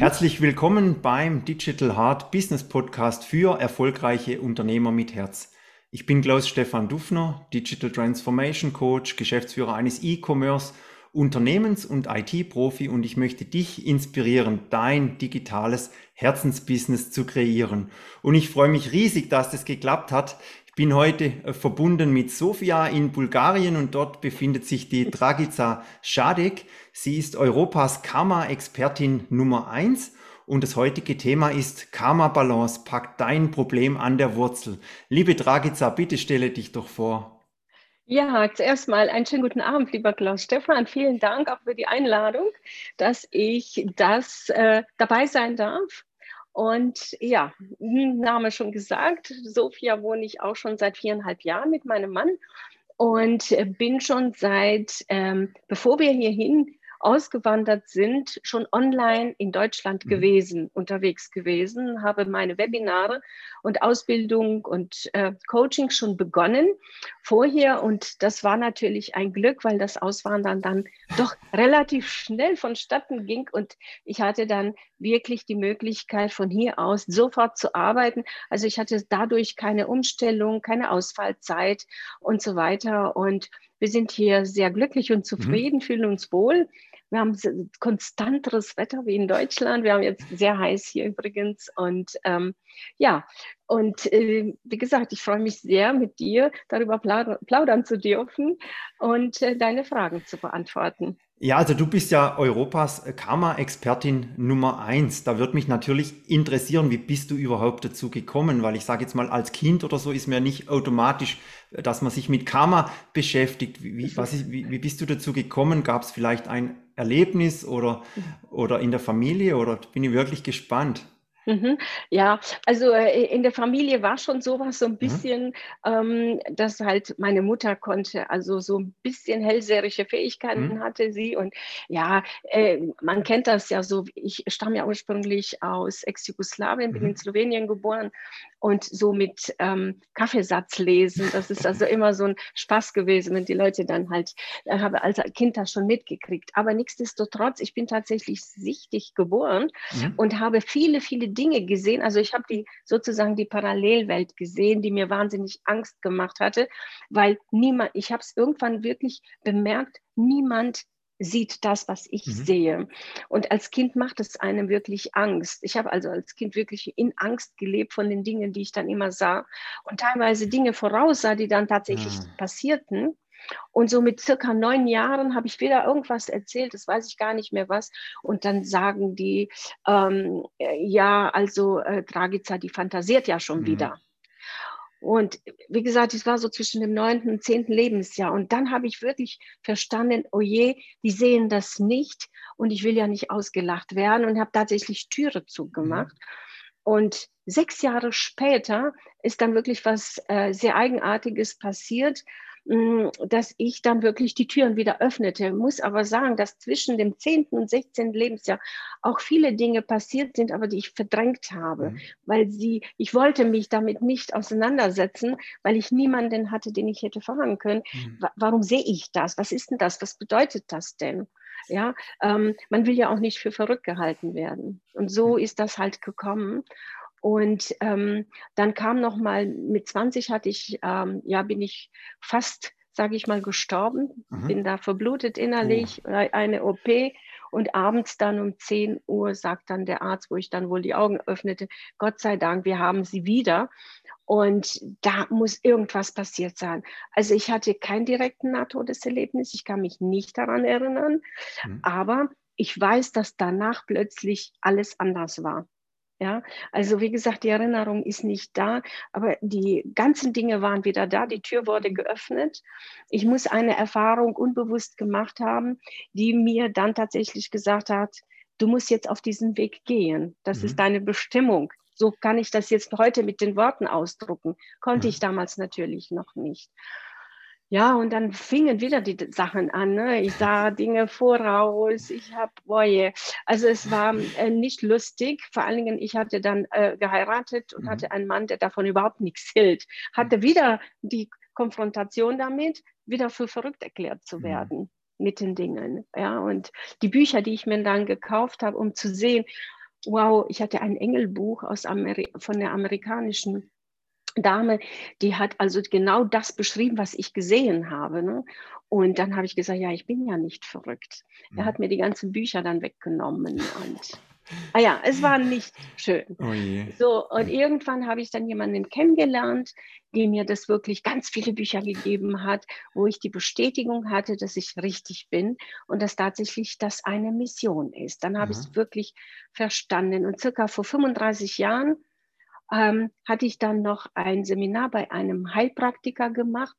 Herzlich willkommen beim Digital Heart Business Podcast für erfolgreiche Unternehmer mit Herz. Ich bin Klaus Stefan Dufner, Digital Transformation Coach, Geschäftsführer eines E-Commerce Unternehmens- und IT-Profi und ich möchte dich inspirieren, dein digitales Herzensbusiness zu kreieren. Und ich freue mich riesig, dass das geklappt hat. Ich bin heute äh, verbunden mit Sofia in Bulgarien und dort befindet sich die Dragica Schadek. Sie ist Europas Karma-Expertin Nummer eins und das heutige Thema ist Karma Balance. Pack dein Problem an der Wurzel. Liebe Dragica, bitte stelle dich doch vor. Ja, zuerst mal einen schönen guten Abend, lieber Klaus Stefan. Vielen Dank auch für die Einladung, dass ich das äh, dabei sein darf. Und ja, Name schon gesagt, Sophia wohne ich auch schon seit viereinhalb Jahren mit meinem Mann und bin schon seit, ähm, bevor wir hierhin ausgewandert sind, schon online in Deutschland mhm. gewesen, unterwegs gewesen, habe meine Webinare und Ausbildung und äh, Coaching schon begonnen vorher. Und das war natürlich ein Glück, weil das Auswandern dann doch relativ schnell vonstatten ging. Und ich hatte dann wirklich die Möglichkeit, von hier aus sofort zu arbeiten. Also ich hatte dadurch keine Umstellung, keine Ausfallzeit und so weiter. Und wir sind hier sehr glücklich und mhm. zufrieden, mhm. fühlen uns wohl. Wir haben konstanteres Wetter wie in Deutschland. Wir haben jetzt sehr heiß hier übrigens. Und ähm, ja, und äh, wie gesagt, ich freue mich sehr, mit dir darüber plaudern zu dürfen und äh, deine Fragen zu beantworten. Ja, also du bist ja Europas Karma-Expertin Nummer eins. Da würde mich natürlich interessieren, wie bist du überhaupt dazu gekommen? Weil ich sage jetzt mal, als Kind oder so ist mir nicht automatisch, dass man sich mit Karma beschäftigt. Wie, was ist, wie, wie bist du dazu gekommen? Gab es vielleicht ein Erlebnis oder, oder in der Familie? Oder bin ich wirklich gespannt? Mhm. Ja, also äh, in der Familie war schon sowas so ein mhm. bisschen, mhm. ähm, dass halt meine Mutter konnte, also so ein bisschen hellseherische Fähigkeiten mhm. hatte sie. Und ja, äh, man kennt das ja so. Ich stamme ja ursprünglich aus Ex-Jugoslawien, bin in mhm. Slowenien geboren und so mit ähm, Kaffeesatz lesen. Das ist also immer so ein Spaß gewesen, wenn die Leute dann halt, äh, habe als Kind das schon mitgekriegt. Aber nichtsdestotrotz, ich bin tatsächlich sichtig geboren mhm. und habe viele, viele Dinge gesehen. Also ich habe die sozusagen die Parallelwelt gesehen, die mir wahnsinnig Angst gemacht hatte, weil niemand, ich habe es irgendwann wirklich bemerkt, niemand sieht das, was ich mhm. sehe. Und als Kind macht es einem wirklich Angst. Ich habe also als Kind wirklich in Angst gelebt von den Dingen, die ich dann immer sah und teilweise Dinge voraussah, die dann tatsächlich. Ah. passierten. Und so mit circa neun Jahren habe ich wieder irgendwas erzählt, das weiß ich gar nicht mehr was. Und dann sagen die, ähm, ja, also äh, Dragica, die fantasiert ja schon mhm. wieder. Und wie gesagt, es war so zwischen dem neunten und zehnten Lebensjahr. Und dann habe ich wirklich verstanden, oh je, die sehen das nicht und ich will ja nicht ausgelacht werden und habe tatsächlich Türe zugemacht. Mhm. Und sechs Jahre später ist dann wirklich was äh, sehr Eigenartiges passiert. Mm, dass ich dann wirklich die Türen wieder öffnete. Muss aber sagen, dass zwischen dem 10. und 16. Lebensjahr auch viele Dinge passiert sind, aber die ich verdrängt habe, mhm. weil sie, ich wollte mich damit nicht auseinandersetzen, weil ich niemanden hatte, den ich hätte fragen können. Mhm. Warum sehe ich das? Was ist denn das? Was bedeutet das denn? Ja, ähm, man will ja auch nicht für verrückt gehalten werden. Und so mhm. ist das halt gekommen. Und ähm, dann kam noch mal mit 20 hatte ich, ähm, ja, bin ich fast, sage ich mal, gestorben, mhm. bin da verblutet innerlich, oh. eine OP und abends dann um 10 Uhr sagt dann der Arzt, wo ich dann wohl die Augen öffnete, Gott sei Dank, wir haben sie wieder. Und da muss irgendwas passiert sein. Also ich hatte kein direkten Nahtodeserlebnis, ich kann mich nicht daran erinnern, mhm. aber ich weiß, dass danach plötzlich alles anders war. Ja, also wie gesagt, die Erinnerung ist nicht da, aber die ganzen Dinge waren wieder da. Die Tür wurde geöffnet. Ich muss eine Erfahrung unbewusst gemacht haben, die mir dann tatsächlich gesagt hat, du musst jetzt auf diesen Weg gehen. Das mhm. ist deine Bestimmung. So kann ich das jetzt heute mit den Worten ausdrucken. Konnte mhm. ich damals natürlich noch nicht. Ja, und dann fingen wieder die Sachen an. Ne? Ich sah Dinge voraus, ich habe, boah, also es war äh, nicht lustig. Vor allen Dingen, ich hatte dann äh, geheiratet und mhm. hatte einen Mann, der davon überhaupt nichts hielt. Hatte mhm. wieder die Konfrontation damit, wieder für verrückt erklärt zu mhm. werden mhm. mit den Dingen. Ja, und die Bücher, die ich mir dann gekauft habe, um zu sehen, wow, ich hatte ein Engelbuch aus Ameri von der amerikanischen Dame, die hat also genau das beschrieben, was ich gesehen habe. Ne? Und dann habe ich gesagt, ja, ich bin ja nicht verrückt. Mhm. Er hat mir die ganzen Bücher dann weggenommen und Ah ja, es war nicht schön. Oh so, und irgendwann habe ich dann jemanden kennengelernt, die mir das wirklich ganz viele Bücher gegeben hat, wo ich die Bestätigung hatte, dass ich richtig bin und dass tatsächlich das eine Mission ist. Dann habe ich es wirklich verstanden. Und circa vor 35 Jahren ähm, hatte ich dann noch ein Seminar bei einem Heilpraktiker gemacht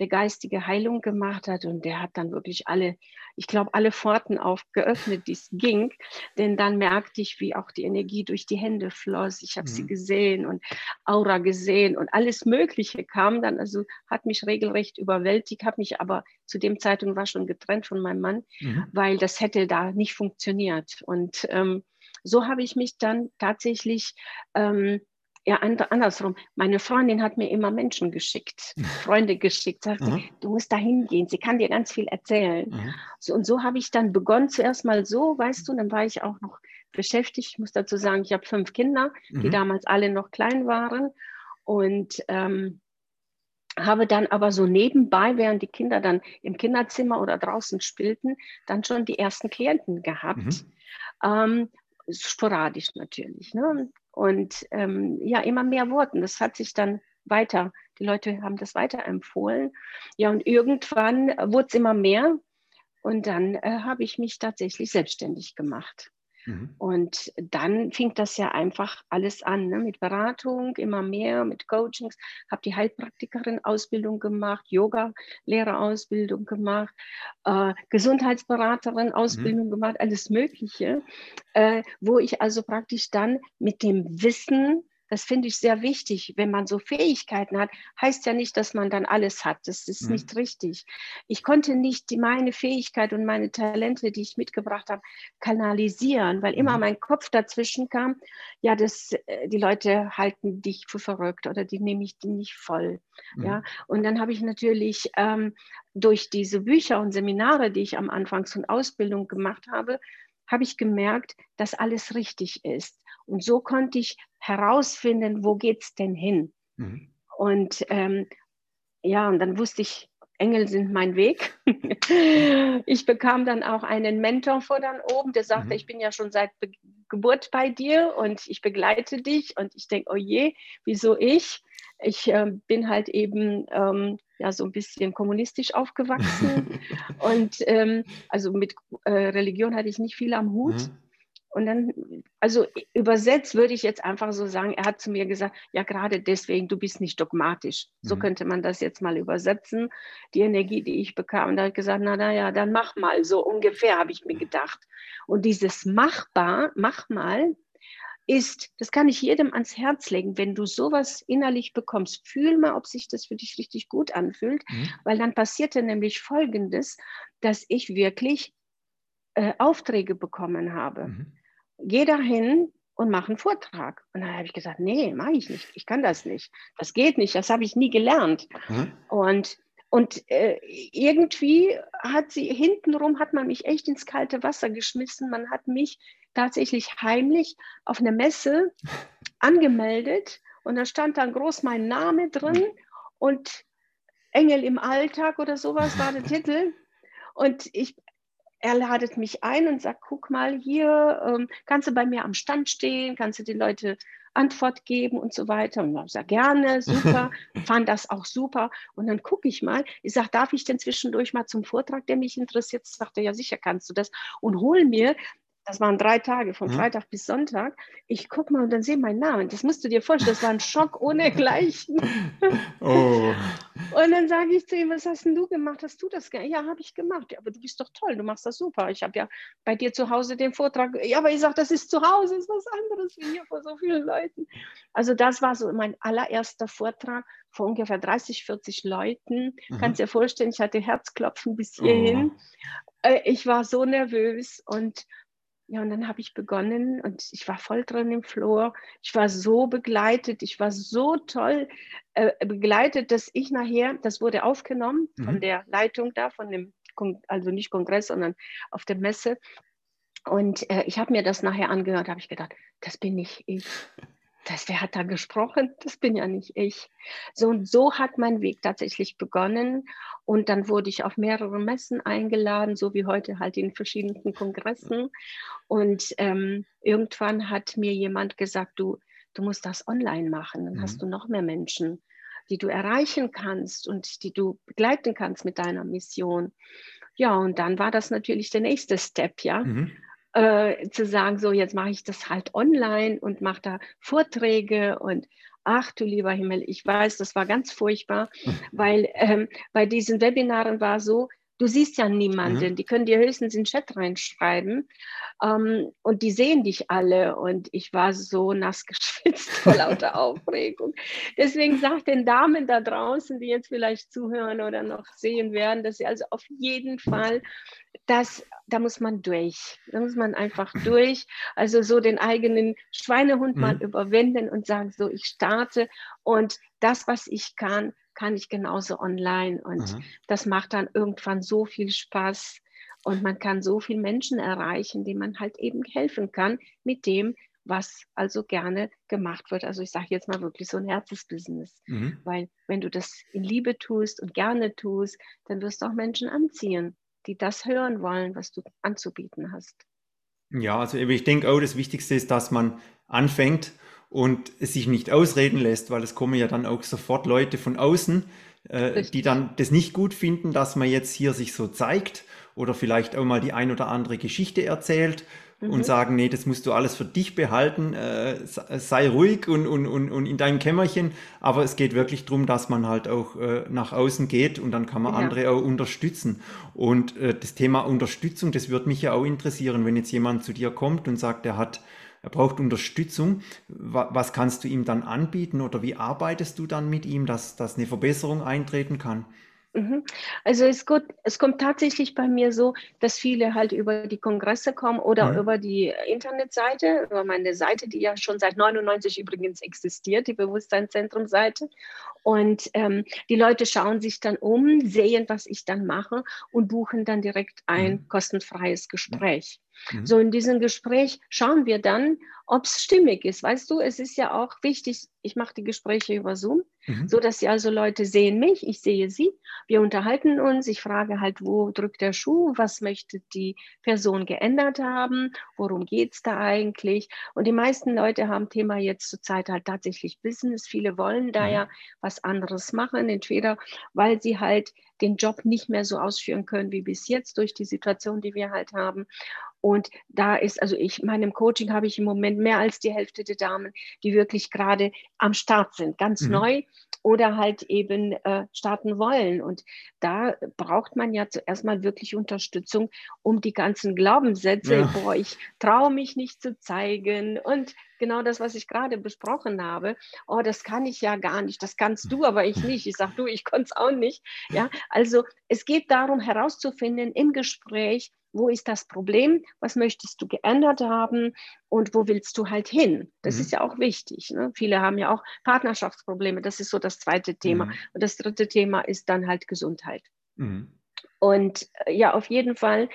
der geistige Heilung gemacht hat. Und der hat dann wirklich alle, ich glaube, alle Pforten aufgeöffnet, die es ging. Denn dann merkte ich, wie auch die Energie durch die Hände floss. Ich habe mhm. sie gesehen und Aura gesehen und alles Mögliche kam dann. Also hat mich regelrecht überwältigt, habe mich aber zu dem Zeitpunkt war schon getrennt von meinem Mann, mhm. weil das hätte da nicht funktioniert. Und ähm, so habe ich mich dann tatsächlich ähm, ja, andersrum. Meine Freundin hat mir immer Menschen geschickt, Freunde geschickt, sagte, mhm. du musst da hingehen, sie kann dir ganz viel erzählen. Mhm. So, und so habe ich dann begonnen, zuerst mal so, weißt du, dann war ich auch noch beschäftigt. Ich muss dazu sagen, ich habe fünf Kinder, mhm. die damals alle noch klein waren. Und ähm, habe dann aber so nebenbei, während die Kinder dann im Kinderzimmer oder draußen spielten, dann schon die ersten Klienten gehabt. Mhm. Ähm, sporadisch natürlich. Ne? Und ähm, ja, immer mehr wurden. Das hat sich dann weiter, die Leute haben das weiterempfohlen. Ja, und irgendwann wurde es immer mehr. Und dann äh, habe ich mich tatsächlich selbstständig gemacht. Mhm. Und dann fing das ja einfach alles an, ne? mit Beratung, immer mehr, mit Coachings. Habe die Heilpraktikerin-Ausbildung gemacht, Yoga-Lehrerausbildung gemacht, äh, Gesundheitsberaterin-Ausbildung mhm. gemacht, alles Mögliche, äh, wo ich also praktisch dann mit dem Wissen das finde ich sehr wichtig. Wenn man so Fähigkeiten hat, heißt ja nicht, dass man dann alles hat. Das ist mhm. nicht richtig. Ich konnte nicht die, meine Fähigkeit und meine Talente, die ich mitgebracht habe, kanalisieren, weil immer mhm. mein Kopf dazwischen kam. Ja, das, äh, die Leute halten dich für verrückt oder die nehme ich nicht voll. Mhm. Ja, und dann habe ich natürlich ähm, durch diese Bücher und Seminare, die ich am Anfang von Ausbildung gemacht habe, habe ich gemerkt, dass alles richtig ist. Und so konnte ich herausfinden, wo geht es denn hin? Mhm. Und ähm, ja, und dann wusste ich, Engel sind mein Weg. ich bekam dann auch einen Mentor vor dann oben, der sagte, mhm. ich bin ja schon seit Be Geburt bei dir und ich begleite dich. Und ich denke, oh je, wieso ich? Ich äh, bin halt eben ähm, ja so ein bisschen kommunistisch aufgewachsen und ähm, also mit äh, Religion hatte ich nicht viel am Hut. Mhm. Und dann, also übersetzt würde ich jetzt einfach so sagen, er hat zu mir gesagt, ja, gerade deswegen, du bist nicht dogmatisch. So mhm. könnte man das jetzt mal übersetzen. Die Energie, die ich bekam, da habe ich gesagt, na, na ja, dann mach mal, so ungefähr habe ich mir gedacht. Und dieses machbar, mach mal, ist, das kann ich jedem ans Herz legen, wenn du sowas innerlich bekommst, fühl mal, ob sich das für dich richtig gut anfühlt, mhm. weil dann passierte nämlich Folgendes, dass ich wirklich äh, Aufträge bekommen habe. Mhm geh dahin und mach einen Vortrag. Und dann habe ich gesagt, nee, mache ich nicht. Ich kann das nicht. Das geht nicht. Das habe ich nie gelernt. Mhm. Und und äh, irgendwie hat sie hintenrum hat man mich echt ins kalte Wasser geschmissen. Man hat mich tatsächlich heimlich auf eine Messe angemeldet und da stand dann groß mein Name drin und Engel im Alltag oder sowas war der Titel. Und ich er ladet mich ein und sagt, guck mal hier, ähm, kannst du bei mir am Stand stehen, kannst du den Leuten Antwort geben und so weiter. Und ich sage, gerne, super, fand das auch super. Und dann gucke ich mal, ich sage, darf ich denn zwischendurch mal zum Vortrag, der mich interessiert? Sagt er, ja, sicher kannst du das. Und hol mir das waren drei Tage, von mhm. Freitag bis Sonntag. Ich gucke mal und dann sehe mein Namen. Das musst du dir vorstellen, das war ein Schock ohnegleichen. oh. Und dann sage ich zu ihm, was hast denn du gemacht? Hast du das gemacht? Ja, habe ich gemacht. Ja, aber du bist doch toll, du machst das super. Ich habe ja bei dir zu Hause den Vortrag. Ja, aber ich sage, das ist zu Hause, ist was anderes wie hier vor so vielen Leuten. Also das war so mein allererster Vortrag vor ungefähr 30, 40 Leuten. Mhm. Kannst dir vorstellen, ich hatte Herzklopfen bis hierhin. Oh. Äh, ich war so nervös und ja, und dann habe ich begonnen und ich war voll drin im Flor. Ich war so begleitet, ich war so toll äh, begleitet, dass ich nachher, das wurde aufgenommen mhm. von der Leitung da, von dem, also nicht Kongress, sondern auf der Messe. Und äh, ich habe mir das nachher angehört, habe ich gedacht, das bin nicht ich. Das, wer hat da gesprochen? Das bin ja nicht ich. So und so hat mein Weg tatsächlich begonnen. Und dann wurde ich auf mehrere Messen eingeladen, so wie heute halt in verschiedenen Kongressen. Und ähm, irgendwann hat mir jemand gesagt, du, du musst das online machen, dann mhm. hast du noch mehr Menschen, die du erreichen kannst und die du begleiten kannst mit deiner Mission. Ja, und dann war das natürlich der nächste Step, ja. Mhm äh, zu sagen, so jetzt mache ich das halt online und mache da Vorträge und ach du lieber Himmel, ich weiß, das war ganz furchtbar, weil ähm, bei diesen Webinaren war so, du siehst ja niemanden, mhm. die können dir höchstens in den Chat reinschreiben ähm, und die sehen dich alle und ich war so nass geschwitzt vor lauter Aufregung. Deswegen sag den Damen da draußen, die jetzt vielleicht zuhören oder noch sehen werden, dass sie also auf jeden Fall das, da muss man durch. Da muss man einfach durch. Also so den eigenen Schweinehund mhm. mal überwinden und sagen, so ich starte und das, was ich kann, kann ich genauso online. Und mhm. das macht dann irgendwann so viel Spaß. Und man kann so viele Menschen erreichen, denen man halt eben helfen kann mit dem, was also gerne gemacht wird. Also ich sage jetzt mal wirklich so ein Herzensbusiness. Mhm. Weil wenn du das in Liebe tust und gerne tust, dann wirst du auch Menschen anziehen die das hören wollen, was du anzubieten hast. Ja, also ich denke auch, das Wichtigste ist, dass man anfängt und es sich nicht ausreden lässt, weil es kommen ja dann auch sofort Leute von außen, äh, die dann das nicht gut finden, dass man jetzt hier sich so zeigt oder vielleicht auch mal die ein oder andere Geschichte erzählt mhm. und sagen, nee, das musst du alles für dich behalten, äh, sei ruhig und, und, und, und in deinem Kämmerchen. Aber es geht wirklich darum, dass man halt auch äh, nach außen geht und dann kann man ja. andere auch unterstützen. Und äh, das Thema Unterstützung, das würde mich ja auch interessieren, wenn jetzt jemand zu dir kommt und sagt, er hat er braucht Unterstützung. Was kannst du ihm dann anbieten oder wie arbeitest du dann mit ihm, dass, dass eine Verbesserung eintreten kann? Mhm. Also es, gut, es kommt tatsächlich bei mir so, dass viele halt über die Kongresse kommen oder mhm. über die Internetseite, über meine Seite, die ja schon seit 99 übrigens existiert, die Bewusstseinszentrum-Seite. Und ähm, die Leute schauen sich dann um, sehen, was ich dann mache und buchen dann direkt ein mhm. kostenfreies Gespräch. Mhm. So in diesem Gespräch schauen wir dann, ob es stimmig ist. Weißt du, es ist ja auch wichtig, ich mache die Gespräche über Zoom, mhm. so dass sie also Leute sehen mich, ich sehe sie, wir unterhalten uns, ich frage halt, wo drückt der Schuh, was möchte die Person geändert haben, worum geht es da eigentlich? Und die meisten Leute haben Thema jetzt zurzeit halt tatsächlich Business. Viele wollen da mhm. ja was anderes machen, entweder weil sie halt den Job nicht mehr so ausführen können wie bis jetzt durch die Situation, die wir halt haben. Und da ist, also ich, meinem Coaching habe ich im Moment mehr als die Hälfte der Damen, die wirklich gerade am Start sind, ganz mhm. neu oder halt eben äh, starten wollen. Und da braucht man ja zuerst mal wirklich Unterstützung, um die ganzen Glaubenssätze, ja. boah, ich traue mich nicht zu zeigen und genau das, was ich gerade besprochen habe, oh, das kann ich ja gar nicht, das kannst du, aber ich nicht. Ich sage, du, ich konnte es auch nicht. Ja, also es geht darum herauszufinden im Gespräch, wo ist das Problem, was möchtest du geändert haben und wo willst du halt hin? Das mhm. ist ja auch wichtig. Ne? Viele haben ja auch Partnerschaftsprobleme, das ist so das zweite Thema. Mhm. Und das dritte Thema ist dann halt Gesundheit. Mhm. Und äh, ja, auf jeden Fall,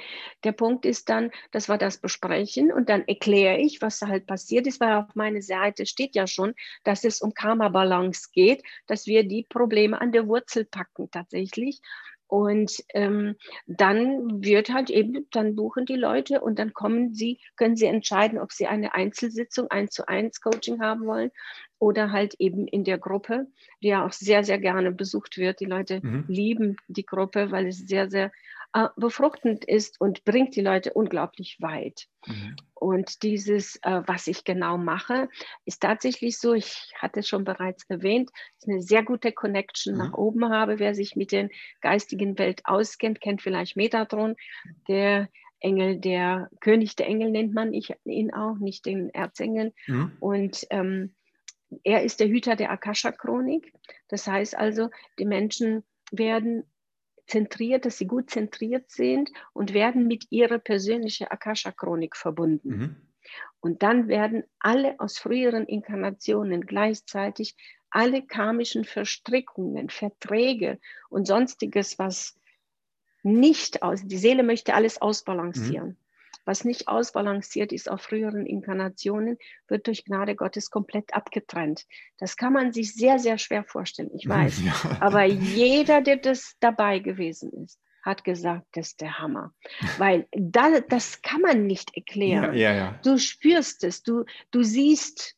der Punkt ist dann, dass wir das besprechen und dann erkläre ich, was da halt passiert ist, weil auf meiner Seite steht ja schon, dass es um Karma-Balance geht, dass wir die Probleme an der Wurzel packen tatsächlich und ähm, dann wird halt eben, dann buchen die Leute und dann kommen sie, können sie entscheiden, ob sie eine Einzelsitzung, eins zu eins Coaching haben wollen oder halt eben in der Gruppe, die ja auch sehr, sehr gerne besucht wird. Die Leute mhm. lieben die Gruppe, weil es sehr, sehr äh, befruchtend ist und bringt die Leute unglaublich weit. Mhm. Und dieses, äh, was ich genau mache, ist tatsächlich so, ich hatte es schon bereits erwähnt, dass ich eine sehr gute Connection mhm. nach oben habe. Wer sich mit der geistigen Welt auskennt, kennt vielleicht Metatron, der Engel, der König der Engel nennt man ihn auch, nicht den Erzengel. Mhm. Und ähm, er ist der Hüter der Akasha-Chronik. Das heißt also, die Menschen werden zentriert, dass sie gut zentriert sind und werden mit ihrer persönlichen Akasha-Chronik verbunden. Mhm. Und dann werden alle aus früheren Inkarnationen gleichzeitig alle karmischen Verstrickungen, Verträge und sonstiges, was nicht aus, die Seele möchte alles ausbalancieren. Mhm. Was nicht ausbalanciert ist auf früheren Inkarnationen, wird durch Gnade Gottes komplett abgetrennt. Das kann man sich sehr, sehr schwer vorstellen, ich weiß. Ja. Aber jeder, der das dabei gewesen ist, hat gesagt, das ist der Hammer. Weil da, das kann man nicht erklären. Ja, ja. Du spürst es, du, du siehst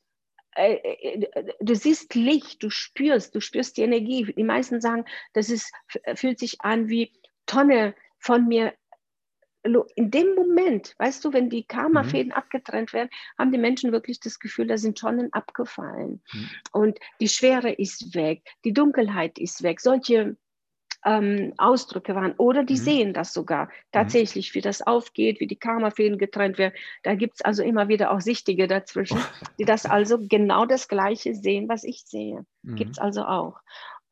äh, äh, du siehst Licht, du spürst, du spürst die Energie. Die meisten sagen, das ist, fühlt sich an wie Tonne von mir. In dem Moment, weißt du, wenn die Karma-Fäden mhm. abgetrennt werden, haben die Menschen wirklich das Gefühl, da sind Tonnen abgefallen. Mhm. Und die Schwere ist weg, die Dunkelheit ist weg. Solche ähm, Ausdrücke waren. Oder die mhm. sehen das sogar mhm. tatsächlich, wie das aufgeht, wie die Karma-Fäden getrennt werden. Da gibt es also immer wieder auch Sichtige dazwischen, die das also genau das Gleiche sehen, was ich sehe. Mhm. Gibt es also auch.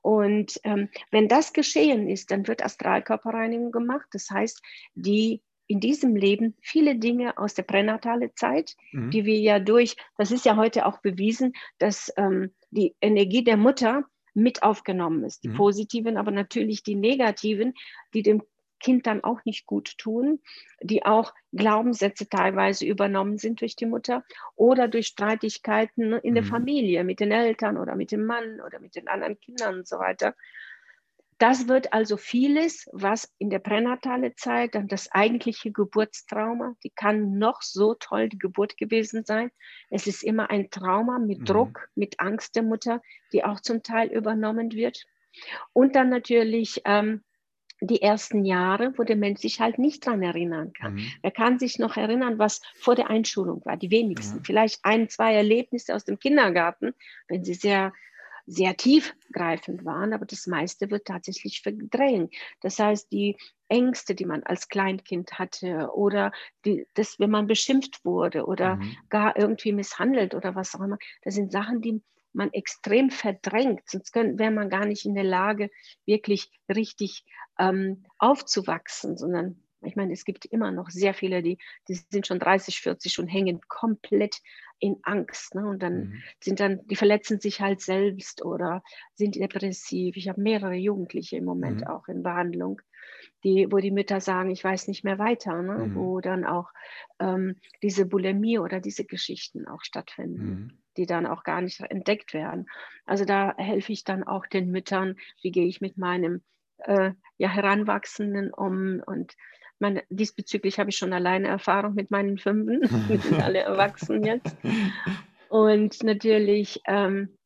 Und ähm, wenn das geschehen ist, dann wird Astralkörperreinigung gemacht. Das heißt, die in diesem Leben viele Dinge aus der pränatale Zeit, mhm. die wir ja durch, das ist ja heute auch bewiesen, dass ähm, die Energie der Mutter mit aufgenommen ist. Die mhm. positiven, aber natürlich die negativen, die dem Kind dann auch nicht gut tun, die auch Glaubenssätze teilweise übernommen sind durch die Mutter oder durch Streitigkeiten in mhm. der Familie mit den Eltern oder mit dem Mann oder mit den anderen Kindern und so weiter. Das wird also vieles, was in der pränatale Zeit dann das eigentliche Geburtstrauma, die kann noch so toll die Geburt gewesen sein. Es ist immer ein Trauma mit mhm. Druck, mit Angst der Mutter, die auch zum Teil übernommen wird. Und dann natürlich ähm, die ersten Jahre, wo der Mensch sich halt nicht dran erinnern kann. Mhm. Er kann sich noch erinnern, was vor der Einschulung war, die wenigsten. Ja. Vielleicht ein, zwei Erlebnisse aus dem Kindergarten, wenn sie sehr sehr tiefgreifend waren, aber das meiste wird tatsächlich verdrängt. Das heißt, die Ängste, die man als Kleinkind hatte oder die, das, wenn man beschimpft wurde oder mhm. gar irgendwie misshandelt oder was auch immer, das sind Sachen, die man extrem verdrängt, sonst wäre man gar nicht in der Lage, wirklich richtig ähm, aufzuwachsen, sondern ich meine, es gibt immer noch sehr viele, die, die sind schon 30, 40 und hängen komplett in Angst. Ne? Und dann mhm. sind dann, die verletzen sich halt selbst oder sind depressiv. Ich habe mehrere Jugendliche im Moment mhm. auch in Behandlung, die, wo die Mütter sagen, ich weiß nicht mehr weiter, ne? Mhm. wo dann auch ähm, diese Bulimie oder diese Geschichten auch stattfinden mhm. die dann auch gar nicht entdeckt werden. Also da helfe ich dann auch den Müttern, wie gehe ich mit meinem äh, ja, Heranwachsenden um und meine, diesbezüglich habe ich schon alleine Erfahrung mit meinen Fünfen, wir sind alle erwachsen jetzt. Und natürlich, ähm,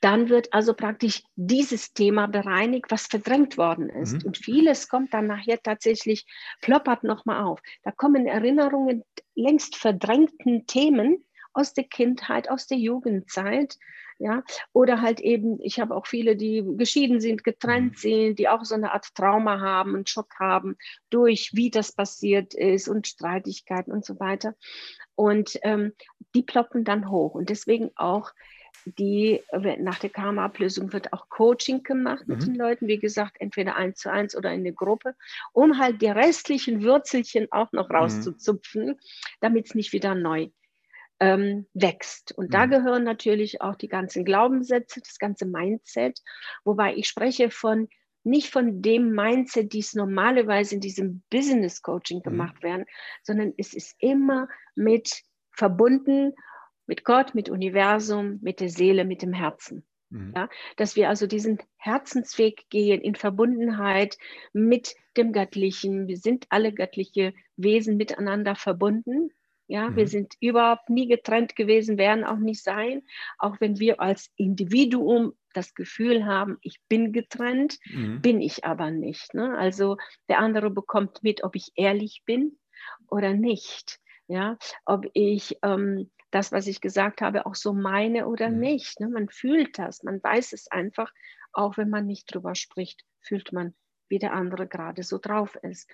dann wird also praktisch dieses Thema bereinigt, was verdrängt worden ist. Mhm. Und vieles kommt dann nachher tatsächlich, ploppert nochmal auf. Da kommen Erinnerungen längst verdrängten Themen aus der Kindheit, aus der Jugendzeit, ja, oder halt eben, ich habe auch viele, die geschieden sind, getrennt mhm. sind, die auch so eine Art Trauma haben, einen Schock haben durch, wie das passiert ist und Streitigkeiten und so weiter. Und ähm, die ploppen dann hoch. Und deswegen auch die, nach der Karma-Ablösung wird auch Coaching gemacht mit mhm. den Leuten, wie gesagt, entweder eins zu eins oder in der Gruppe, um halt die restlichen Würzelchen auch noch mhm. rauszuzupfen, mhm. damit es nicht wieder neu ähm, wächst. Und da mhm. gehören natürlich auch die ganzen Glaubenssätze, das ganze Mindset, wobei ich spreche von nicht von dem Mindset, die es normalerweise in diesem Business Coaching mhm. gemacht werden, sondern es ist immer mit verbunden mit Gott, mit Universum, mit der Seele, mit dem Herzen. Mhm. Ja, dass wir also diesen Herzensweg gehen in Verbundenheit mit dem Göttlichen. Wir sind alle göttliche Wesen miteinander verbunden. Ja, mhm. wir sind überhaupt nie getrennt gewesen, werden auch nicht sein, auch wenn wir als Individuum das Gefühl haben, ich bin getrennt, mhm. bin ich aber nicht. Ne? Also der andere bekommt mit, ob ich ehrlich bin oder nicht. Ja, ob ich ähm, das, was ich gesagt habe, auch so meine oder mhm. nicht. Ne? Man fühlt das, man weiß es einfach, auch wenn man nicht drüber spricht, fühlt man, wie der andere gerade so drauf ist.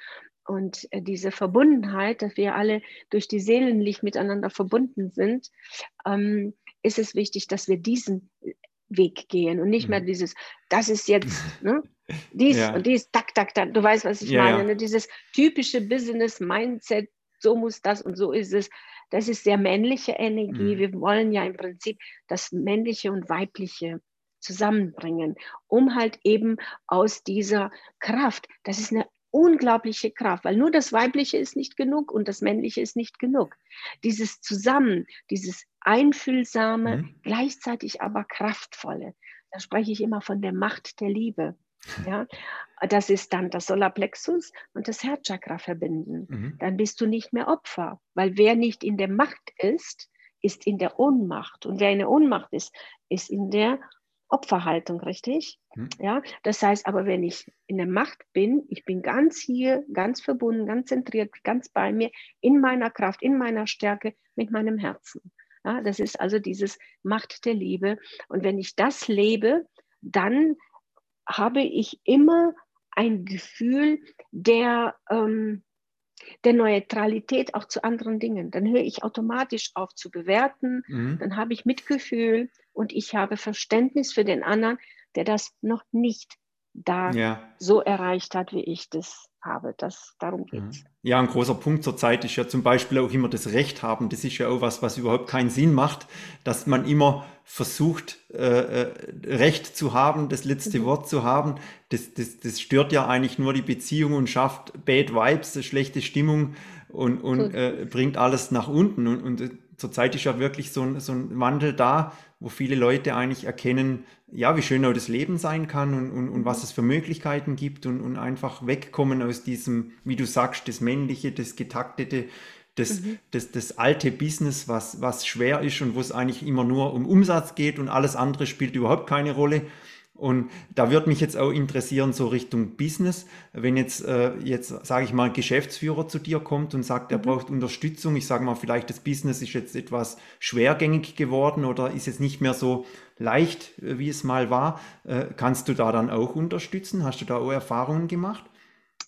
Und äh, diese Verbundenheit, dass wir alle durch die Seelenlicht miteinander verbunden sind, ähm, ist es wichtig, dass wir diesen Weg gehen und nicht mehr mhm. dieses, das ist jetzt, ne? dies ja. und dies, tak, tak, tak, du weißt, was ich ja, meine, ne? dieses typische Business-Mindset, so muss das und so ist es. Das ist sehr männliche Energie. Mhm. Wir wollen ja im Prinzip das männliche und weibliche zusammenbringen, um halt eben aus dieser Kraft, das ist eine unglaubliche Kraft, weil nur das Weibliche ist nicht genug und das Männliche ist nicht genug. Dieses Zusammen, dieses Einfühlsame, mhm. gleichzeitig aber kraftvolle. Da spreche ich immer von der Macht der Liebe. Ja, das ist dann das Solarplexus und das Herzchakra verbinden. Mhm. Dann bist du nicht mehr Opfer, weil wer nicht in der Macht ist, ist in der Ohnmacht. Und wer in der Ohnmacht ist, ist in der Opferhaltung, richtig? Mhm. Ja, das heißt aber, wenn ich in der Macht bin, ich bin ganz hier, ganz verbunden, ganz zentriert, ganz bei mir, in meiner Kraft, in meiner Stärke, mit meinem Herzen. Ja, das ist also dieses Macht der Liebe. Und wenn ich das lebe, dann habe ich immer ein Gefühl der, ähm, der Neutralität auch zu anderen Dingen. Dann höre ich automatisch auf zu bewerten, mhm. dann habe ich Mitgefühl und ich habe Verständnis für den anderen, der das noch nicht da ja. so erreicht hat, wie ich das habe. Das, darum geht es. Ja, ein großer Punkt zur Zeit ist ja zum Beispiel auch immer das Recht haben. Das ist ja auch was, was überhaupt keinen Sinn macht, dass man immer versucht, äh, äh Recht zu haben, das letzte mhm. Wort zu haben. Das, das, das stört ja eigentlich nur die Beziehung und schafft Bad Vibes, schlechte Stimmung und, und äh, bringt alles nach unten. Und, und äh, zurzeit ist ja wirklich so ein, so ein Wandel da, wo viele Leute eigentlich erkennen, ja, wie schön auch das Leben sein kann und, und, und was es für Möglichkeiten gibt und, und einfach wegkommen aus diesem, wie du sagst, das Männliche, das Getaktete, das, mhm. das, das alte Business, was, was schwer ist und wo es eigentlich immer nur um Umsatz geht und alles andere spielt überhaupt keine Rolle. Und da würde mich jetzt auch interessieren, so Richtung Business, wenn jetzt, äh, jetzt sage ich mal, ein Geschäftsführer zu dir kommt und sagt, er mhm. braucht Unterstützung. Ich sage mal, vielleicht das Business ist jetzt etwas schwergängig geworden oder ist jetzt nicht mehr so leicht, äh, wie es mal war. Äh, kannst du da dann auch unterstützen? Hast du da auch Erfahrungen gemacht?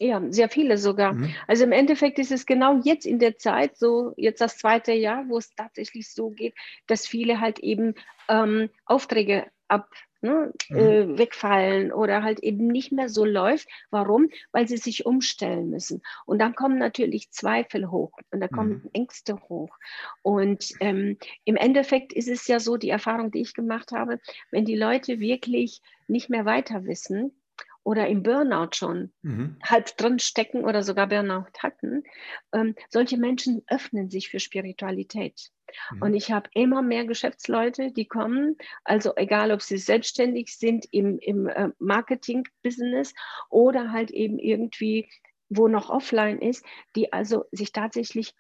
Ja, sehr viele sogar. Mhm. Also im Endeffekt ist es genau jetzt in der Zeit, so jetzt das zweite Jahr, wo es tatsächlich so geht, dass viele halt eben ähm, Aufträge ab ne, mhm. äh, wegfallen oder halt eben nicht mehr so läuft. Warum? Weil sie sich umstellen müssen. Und dann kommen natürlich Zweifel hoch und da kommen mhm. Ängste hoch. Und ähm, im Endeffekt ist es ja so, die Erfahrung, die ich gemacht habe, wenn die Leute wirklich nicht mehr weiter wissen, oder im Burnout schon mhm. halb drin stecken oder sogar Burnout hatten, ähm, solche Menschen öffnen sich für Spiritualität. Mhm. Und ich habe immer mehr Geschäftsleute, die kommen, also egal ob sie selbstständig sind im, im äh, Marketing-Business oder halt eben irgendwie, wo noch offline ist, die also sich tatsächlich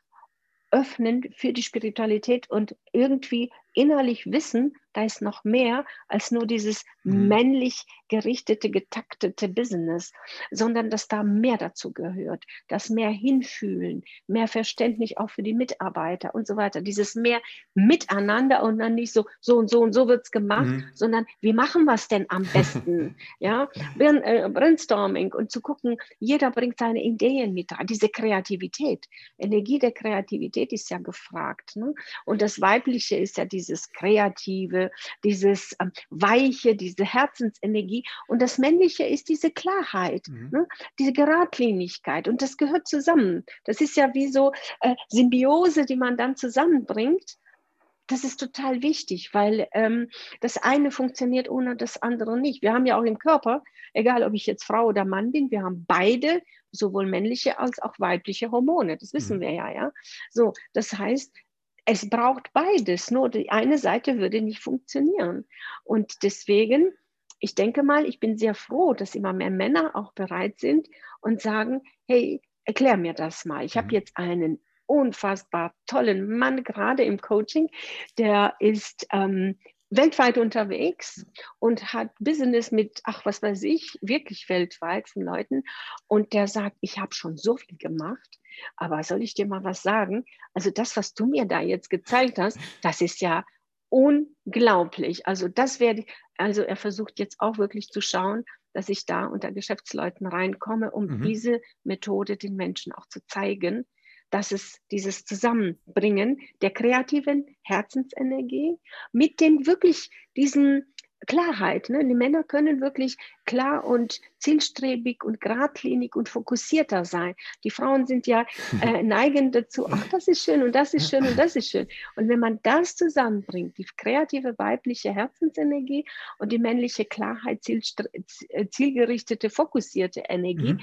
öffnen für die Spiritualität und irgendwie innerlich wissen, da ist noch mehr als nur dieses mhm. männlich gerichtete, getaktete Business, sondern dass da mehr dazu gehört, das mehr hinfühlen, mehr Verständnis auch für die Mitarbeiter und so weiter, dieses mehr miteinander und dann nicht so, so und so und so wird es gemacht, mhm. sondern wie machen wir es denn am besten? ja, äh, Brainstorming und zu gucken, jeder bringt seine Ideen mit rein, diese Kreativität, Energie der Kreativität ist ja gefragt ne? und das Weibliche ist ja dieses Kreative, dieses ähm, Weiche, diese Herzensenergie. Und das Männliche ist diese Klarheit, mhm. ne? diese Geradlinigkeit. Und das gehört zusammen. Das ist ja wie so äh, Symbiose, die man dann zusammenbringt. Das ist total wichtig, weil ähm, das eine funktioniert ohne das andere nicht. Wir haben ja auch im Körper, egal ob ich jetzt Frau oder Mann bin, wir haben beide sowohl männliche als auch weibliche Hormone. Das wissen mhm. wir ja, ja. So, das heißt, es braucht beides, nur die eine Seite würde nicht funktionieren. Und deswegen, ich denke mal, ich bin sehr froh, dass immer mehr Männer auch bereit sind und sagen, hey, erklär mir das mal. Ich habe mhm. jetzt einen unfassbar tollen Mann gerade im Coaching, der ist ähm, weltweit unterwegs und hat Business mit, ach, was weiß ich, wirklich weltweit von Leuten. Und der sagt, ich habe schon so viel gemacht. Aber soll ich dir mal was sagen? Also das, was du mir da jetzt gezeigt hast, das ist ja unglaublich. Also das werde also er versucht jetzt auch wirklich zu schauen, dass ich da unter Geschäftsleuten reinkomme, um mhm. diese Methode den Menschen auch zu zeigen, dass es dieses Zusammenbringen der kreativen Herzensenergie mit dem wirklich diesen Klarheit. Ne? Die Männer können wirklich klar und zielstrebig und geradlinig und fokussierter sein. Die Frauen sind ja äh, neigen dazu, ach, das ist schön und das ist schön und das ist schön. Und wenn man das zusammenbringt, die kreative weibliche Herzensenergie und die männliche Klarheit, zielgerichtete, fokussierte Energie, mhm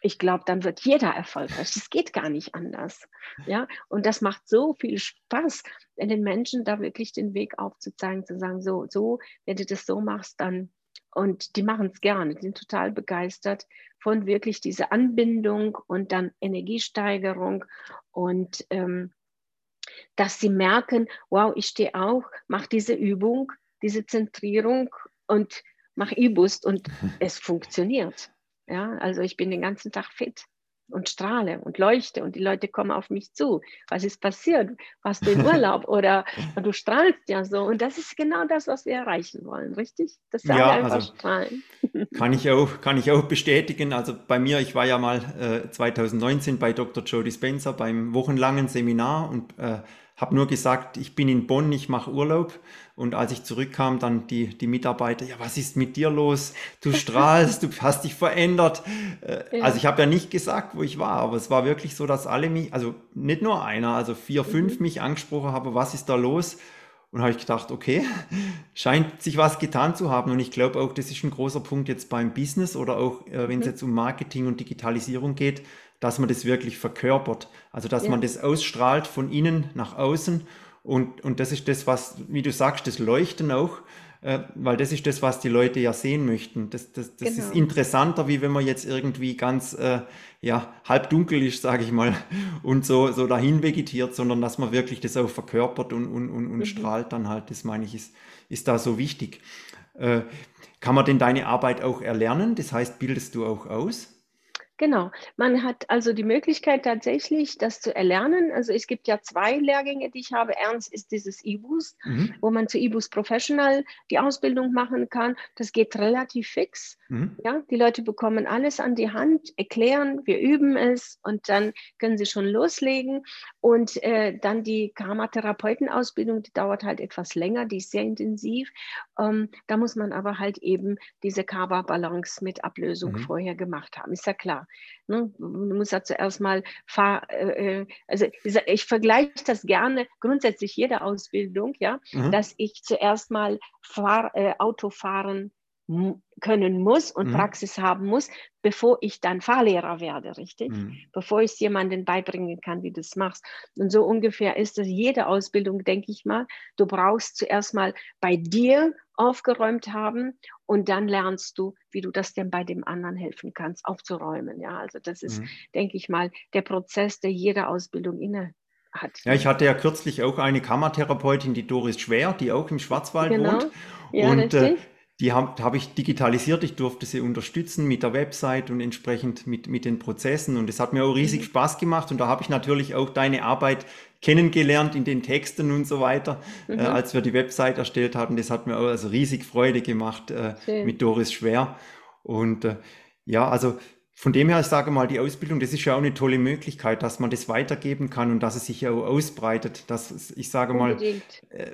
ich glaube, dann wird jeder erfolgreich. Das geht gar nicht anders. Ja, und das macht so viel Spaß, den Menschen da wirklich den Weg aufzuzeigen, zu sagen, so, so, wenn du das so machst, dann und die machen es gerne, die sind total begeistert von wirklich dieser Anbindung und dann Energiesteigerung und ähm, dass sie merken, wow, ich stehe auch, mache diese Übung, diese Zentrierung und mache E-Boost und es funktioniert. Ja, also ich bin den ganzen Tag fit und strahle und leuchte und die Leute kommen auf mich zu. Was ist passiert? Warst du in Urlaub oder du strahlst ja so und das ist genau das, was wir erreichen wollen, richtig? Das ja, einfach also strahlen. Kann ich auch, kann ich auch bestätigen. Also bei mir, ich war ja mal äh, 2019 bei Dr. Jody Spencer beim wochenlangen Seminar und äh, habe nur gesagt, ich bin in Bonn, ich mache Urlaub. Und als ich zurückkam, dann die, die Mitarbeiter, ja, was ist mit dir los? Du strahlst, du hast dich verändert. Äh, ja. Also ich habe ja nicht gesagt, wo ich war, aber es war wirklich so, dass alle mich, also nicht nur einer, also vier, mhm. fünf mich angesprochen haben, was ist da los? Und habe ich gedacht, okay, scheint sich was getan zu haben. Und ich glaube auch, das ist ein großer Punkt jetzt beim Business oder auch, äh, wenn es mhm. jetzt um Marketing und Digitalisierung geht, dass man das wirklich verkörpert. Also dass ja. man das ausstrahlt von innen nach außen. Und, und das ist das, was, wie du sagst, das Leuchten auch, äh, weil das ist das, was die Leute ja sehen möchten. Das, das, das genau. ist interessanter, wie wenn man jetzt irgendwie ganz äh, ja, halb dunkel ist, sage ich mal, und so, so dahin vegetiert, sondern dass man wirklich das auch verkörpert und, und, und, und mhm. strahlt dann halt. Das meine ich, ist, ist da so wichtig. Äh, kann man denn deine Arbeit auch erlernen? Das heißt, bildest du auch aus? Genau, man hat also die Möglichkeit tatsächlich, das zu erlernen. Also es gibt ja zwei Lehrgänge, die ich habe. Ernst ist dieses E-Boost, mhm. wo man zu E-Boost Professional die Ausbildung machen kann. Das geht relativ fix. Mhm. Ja, die Leute bekommen alles an die Hand, erklären, wir üben es und dann können sie schon loslegen. Und äh, dann die Karma-Therapeuten-Ausbildung, die dauert halt etwas länger, die ist sehr intensiv. Ähm, da muss man aber halt eben diese Karma-Balance mit Ablösung mhm. vorher gemacht haben. Ist ja klar. Ne? Du musst ja zuerst mal, fahr, äh, äh also ich vergleiche das gerne, grundsätzlich jede Ausbildung, ja, mhm. dass ich zuerst mal fahr, äh, Auto fahren können muss und mhm. Praxis haben muss, bevor ich dann Fahrlehrer werde, richtig? Mhm. Bevor ich es jemandem beibringen kann, wie du es machst. Und so ungefähr ist es jede Ausbildung, denke ich mal. Du brauchst zuerst mal bei dir aufgeräumt haben und dann lernst du, wie du das denn bei dem anderen helfen kannst, aufzuräumen. Ja, also das ist, mhm. denke ich mal, der Prozess, der jede Ausbildung inne hat. Ja, ich hatte ja kürzlich auch eine Kammertherapeutin, die Doris Schwer, die auch im Schwarzwald genau. wohnt. Ja, und äh, die habe hab ich digitalisiert. Ich durfte sie unterstützen mit der Website und entsprechend mit, mit den Prozessen. Und es hat mir auch riesig mhm. Spaß gemacht. Und da habe ich natürlich auch deine Arbeit kennengelernt in den Texten und so weiter, äh, mhm. äh, als wir die Website erstellt hatten. Das hat mir auch also riesig Freude gemacht äh, mit Doris Schwer. Und äh, ja, also von dem her, ich sage mal, die Ausbildung, das ist ja auch eine tolle Möglichkeit, dass man das weitergeben kann und dass es sich ja auch ausbreitet. Dass, ich sage Unbedingt. mal, äh,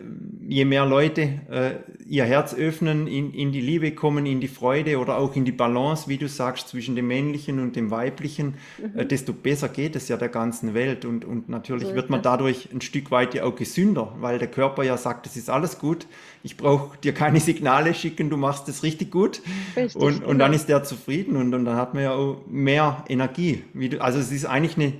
je mehr Leute äh, ihr Herz öffnen, in, in die Liebe kommen, in die Freude oder auch in die Balance, wie du sagst, zwischen dem Männlichen und dem Weiblichen, äh, mhm. desto besser geht es ja der ganzen Welt. Und, und natürlich wird man dadurch ein Stück weit ja auch gesünder, weil der Körper ja sagt, es ist alles gut, ich brauche dir keine Signale schicken, du machst es richtig gut. Richtig, und, und dann genau. ist der zufrieden und, und dann hat man ja auch mehr Energie. Also es ist eigentlich eine,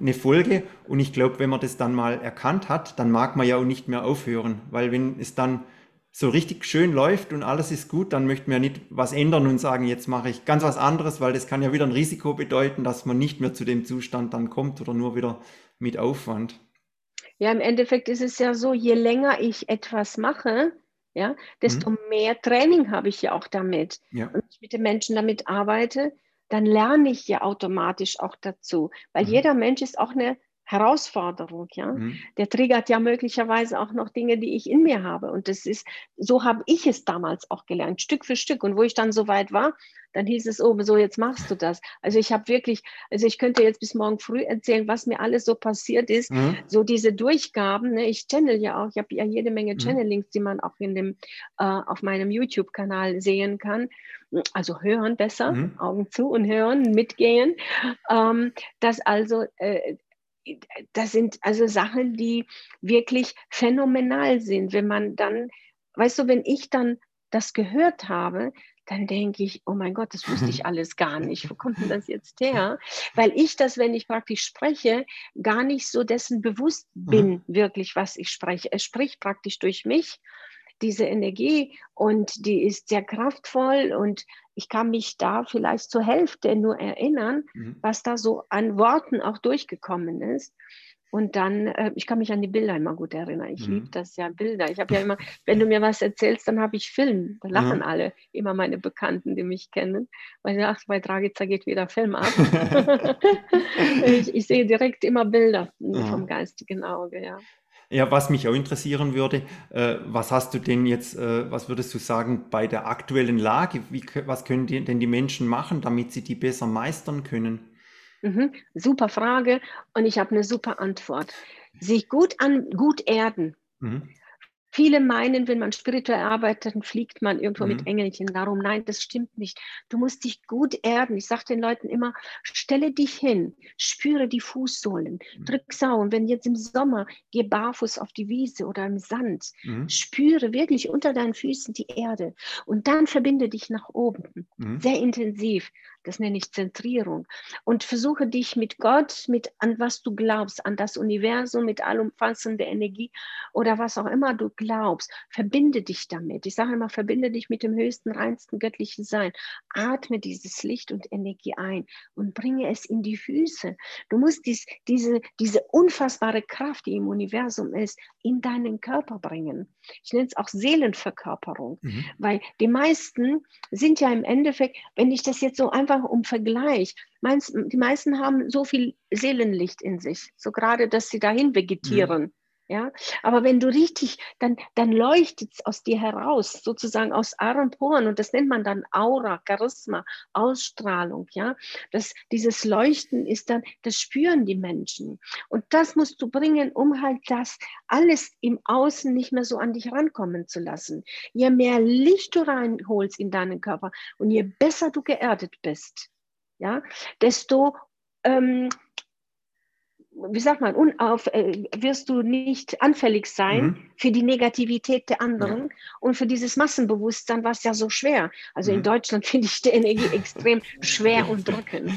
eine Folge und ich glaube, wenn man das dann mal erkannt hat, dann mag man ja auch nicht mehr aufhören, weil wenn es dann so richtig schön läuft und alles ist gut, dann möchten wir ja nicht was ändern und sagen, jetzt mache ich ganz was anderes, weil das kann ja wieder ein Risiko bedeuten, dass man nicht mehr zu dem Zustand dann kommt oder nur wieder mit Aufwand. Ja, im Endeffekt ist es ja so, je länger ich etwas mache, ja, desto mhm. mehr Training habe ich ja auch damit. Ja. Und ich mit den Menschen damit arbeite, dann lerne ich ja automatisch auch dazu. Weil mhm. jeder Mensch ist auch eine Herausforderung, ja. Mhm. Der triggert ja möglicherweise auch noch Dinge, die ich in mir habe. Und das ist, so habe ich es damals auch gelernt, Stück für Stück. Und wo ich dann so weit war, dann hieß es, oh, so jetzt machst du das. Also ich habe wirklich, also ich könnte jetzt bis morgen früh erzählen, was mir alles so passiert ist. Mhm. So diese Durchgaben, ne? ich channel ja auch, ich habe ja jede Menge mhm. Channelings, die man auch in dem, äh, auf meinem YouTube-Kanal sehen kann. Also hören besser, mhm. Augen zu und hören, mitgehen. Ähm, dass also äh, das sind also Sachen, die wirklich phänomenal sind, wenn man dann, weißt du, wenn ich dann das gehört habe, dann denke ich, oh mein Gott, das wusste ich alles gar nicht. Wo kommt denn das jetzt her? Weil ich das, wenn ich praktisch spreche, gar nicht so dessen bewusst mhm. bin, mhm. wirklich, was ich spreche. Es spricht praktisch durch mich, diese Energie, und die ist sehr kraftvoll und ich kann mich da vielleicht zur Hälfte nur erinnern, mhm. was da so an Worten auch durchgekommen ist. Und dann, äh, ich kann mich an die Bilder immer gut erinnern. Ich mhm. liebe das ja, Bilder. Ich habe ja immer, wenn du mir was erzählst, dann habe ich Film. Da lachen mhm. alle, immer meine Bekannten, die mich kennen. Weil sie ach, bei Dragica geht wieder Film ab. ich, ich, sehe direkt immer Bilder mhm. vom geistigen Auge, ja. Ja, was mich auch interessieren würde, äh, was hast du denn jetzt, äh, was würdest du sagen bei der aktuellen Lage? Wie, was können die, denn die Menschen machen, damit sie die besser meistern können? Mhm, super Frage und ich habe eine super Antwort. Sich gut an, gut erden. Mhm. Viele meinen, wenn man spirituell arbeitet, dann fliegt man irgendwo mhm. mit Engelchen darum. Nein, das stimmt nicht. Du musst dich gut erden. Ich sage den Leuten immer, stelle dich hin, spüre die Fußsohlen, mhm. drück sau. Und wenn jetzt im Sommer, geh barfuß auf die Wiese oder im Sand. Mhm. Spüre wirklich unter deinen Füßen die Erde. Und dann verbinde dich nach oben. Mhm. Sehr intensiv. Das nenne ich Zentrierung. Und versuche dich mit Gott, mit an was du glaubst, an das Universum, mit allumfassender Energie oder was auch immer du glaubst. Verbinde dich damit. Ich sage immer, verbinde dich mit dem höchsten, reinsten göttlichen Sein. Atme dieses Licht und Energie ein und bringe es in die Füße. Du musst dies, diese, diese unfassbare Kraft, die im Universum ist, in deinen Körper bringen. Ich nenne es auch Seelenverkörperung, mhm. weil die meisten sind ja im Endeffekt, wenn ich das jetzt so einfach um Vergleich, meinst, die meisten haben so viel Seelenlicht in sich, so gerade, dass sie dahin vegetieren. Mhm. Ja, aber wenn du richtig, dann, dann leuchtet es aus dir heraus, sozusagen aus Ahren Poren und das nennt man dann Aura, Charisma, Ausstrahlung. Ja, das, dieses Leuchten ist dann, das spüren die Menschen und das musst du bringen, um halt das alles im Außen nicht mehr so an dich rankommen zu lassen. Je mehr Licht du reinholst in deinen Körper und je besser du geerdet bist, ja, desto ähm, wie sagt man, unauf, äh, wirst du nicht anfällig sein mhm. für die Negativität der anderen ja. und für dieses Massenbewusstsein, was ja so schwer. Also mhm. in Deutschland finde ich die Energie extrem schwer und drückend.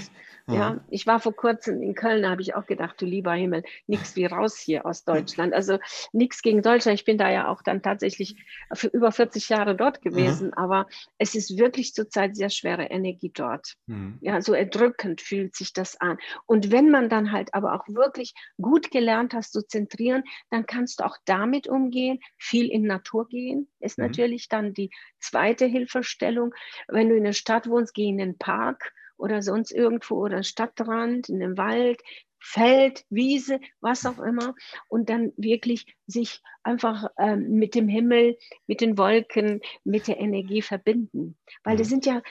Ja, ich war vor kurzem in Köln, da habe ich auch gedacht, du lieber Himmel, nichts wie raus hier aus Deutschland. Also nichts gegen Deutschland. Ich bin da ja auch dann tatsächlich für über 40 Jahre dort gewesen, mhm. aber es ist wirklich zurzeit sehr schwere Energie dort. Mhm. Ja, so erdrückend fühlt sich das an. Und wenn man dann halt aber auch wirklich gut gelernt hast zu zentrieren, dann kannst du auch damit umgehen, viel in Natur gehen, ist mhm. natürlich dann die zweite Hilfestellung. Wenn du in der Stadt wohnst, geh in den Park oder sonst irgendwo oder Stadtrand, in einem Wald, Feld, Wiese, was auch immer, und dann wirklich sich einfach ähm, mit dem Himmel, mit den Wolken, mit der Energie verbinden. Weil das mhm. sind ja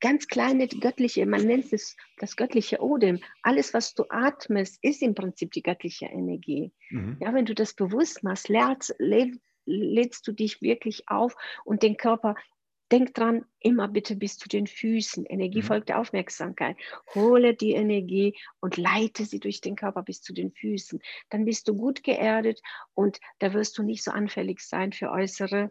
ganz kleine göttliche, man nennt es das göttliche Odem. Alles, was du atmest, ist im Prinzip die göttliche Energie. Mhm. Ja, wenn du das bewusst machst, lädst, lädst du dich wirklich auf und den Körper Denk dran, immer bitte bis zu den Füßen. Energie mhm. folgt der Aufmerksamkeit. Hole die Energie und leite sie durch den Körper bis zu den Füßen. Dann bist du gut geerdet und da wirst du nicht so anfällig sein für äußere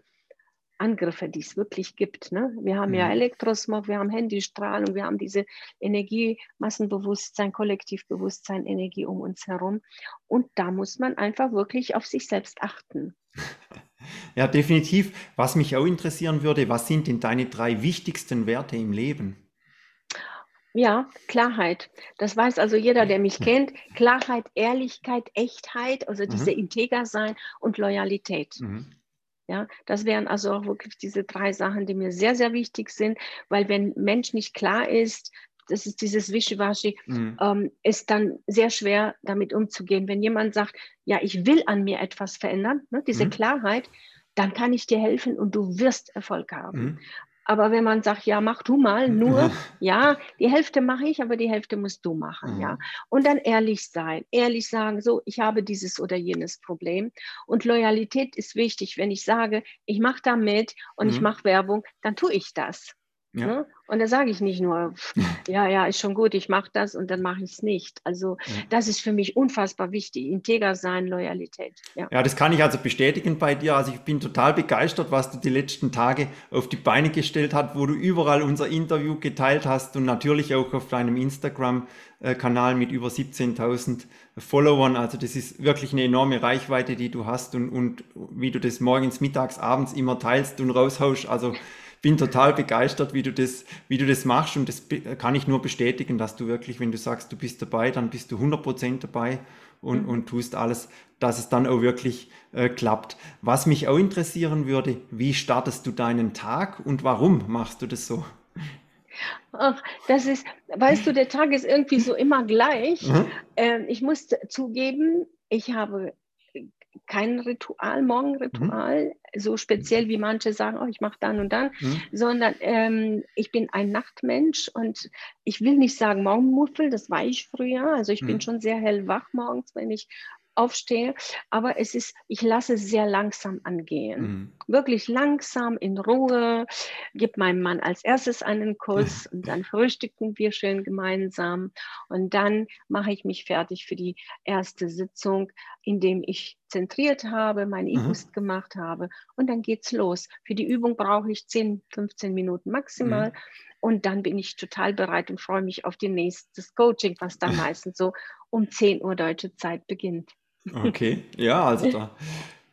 Angriffe, die es wirklich gibt. Ne? Wir haben mhm. ja Elektrosmog, wir haben Handystrahlung, wir haben diese Energie, Massenbewusstsein, Kollektivbewusstsein, Energie um uns herum. Und da muss man einfach wirklich auf sich selbst achten. Ja, definitiv. Was mich auch interessieren würde, was sind denn deine drei wichtigsten Werte im Leben? Ja, Klarheit. Das weiß also jeder, der mich kennt. Klarheit, Ehrlichkeit, Echtheit, also diese mhm. Integer sein und Loyalität. Mhm. Ja, das wären also auch wirklich diese drei Sachen, die mir sehr, sehr wichtig sind, weil wenn Mensch nicht klar ist, das ist dieses Wischiwaschi, mhm. ähm, ist dann sehr schwer damit umzugehen. Wenn jemand sagt, ja, ich will an mir etwas verändern, ne, diese mhm. Klarheit, dann kann ich dir helfen und du wirst Erfolg haben. Mhm. Aber wenn man sagt, ja, mach du mal, nur, ja, die Hälfte mache ich, aber die Hälfte musst du machen, mhm. ja. Und dann ehrlich sein, ehrlich sagen, so, ich habe dieses oder jenes Problem. Und Loyalität ist wichtig. Wenn ich sage, ich mache da mit und mhm. ich mache Werbung, dann tue ich das. Ja. Ne? Und da sage ich nicht nur, ja, ja, ist schon gut, ich mache das und dann mache ich es nicht. Also ja. das ist für mich unfassbar wichtig. Integer sein, Loyalität. Ja. ja, das kann ich also bestätigen bei dir. Also ich bin total begeistert, was du die letzten Tage auf die Beine gestellt hast, wo du überall unser Interview geteilt hast und natürlich auch auf deinem Instagram-Kanal mit über 17.000 Followern. Also das ist wirklich eine enorme Reichweite, die du hast und, und wie du das morgens, mittags, abends immer teilst und raushaust. Also bin total begeistert, wie du das, wie du das machst und das kann ich nur bestätigen, dass du wirklich, wenn du sagst, du bist dabei, dann bist du 100% dabei und, mhm. und tust alles, dass es dann auch wirklich äh, klappt. Was mich auch interessieren würde, wie startest du deinen Tag und warum machst du das so? Ach, das ist, weißt du, der Tag ist irgendwie so immer gleich. Mhm. Ähm, ich muss zugeben, ich habe kein Ritual, Morgenritual, mhm. so speziell wie manche sagen, oh, ich mache dann und dann, mhm. sondern ähm, ich bin ein Nachtmensch und ich will nicht sagen Morgenmuffel, das war ich früher. Also ich mhm. bin schon sehr hellwach morgens, wenn ich aufstehe, aber es ist, ich lasse es sehr langsam angehen. Mhm. Wirklich langsam, in Ruhe, gebe meinem Mann als erstes einen Kuss und dann frühstücken wir schön gemeinsam und dann mache ich mich fertig für die erste Sitzung, indem ich zentriert habe, mein E-Boost mhm. gemacht habe und dann geht's los. Für die Übung brauche ich 10, 15 Minuten maximal. Mhm. Und dann bin ich total bereit und freue mich auf die nächstes Coaching, was dann meistens so um 10 Uhr deutsche Zeit beginnt. Okay, ja, also da,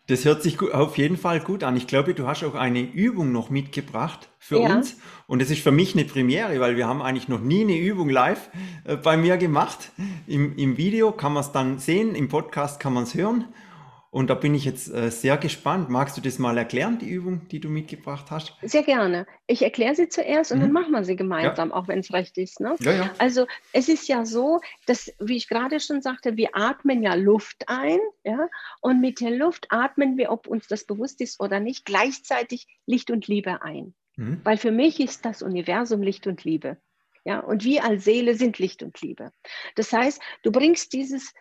das hört sich auf jeden Fall gut an. Ich glaube, du hast auch eine Übung noch mitgebracht für ja. uns. Und das ist für mich eine Premiere, weil wir haben eigentlich noch nie eine Übung live äh, bei mir gemacht. Im, Im Video kann man es dann sehen, im Podcast kann man es hören. Und da bin ich jetzt äh, sehr gespannt. Magst du das mal erklären, die Übung, die du mitgebracht hast? Sehr gerne. Ich erkläre sie zuerst und mhm. dann machen wir sie gemeinsam, ja. auch wenn es recht ist. Ne? Ja, ja. Also es ist ja so, dass, wie ich gerade schon sagte, wir atmen ja Luft ein, ja, und mit der Luft atmen wir, ob uns das bewusst ist oder nicht, gleichzeitig Licht und Liebe ein. Mhm. Weil für mich ist das Universum Licht und Liebe. Ja, und wir als Seele sind Licht und Liebe. Das heißt, du bringst dieses,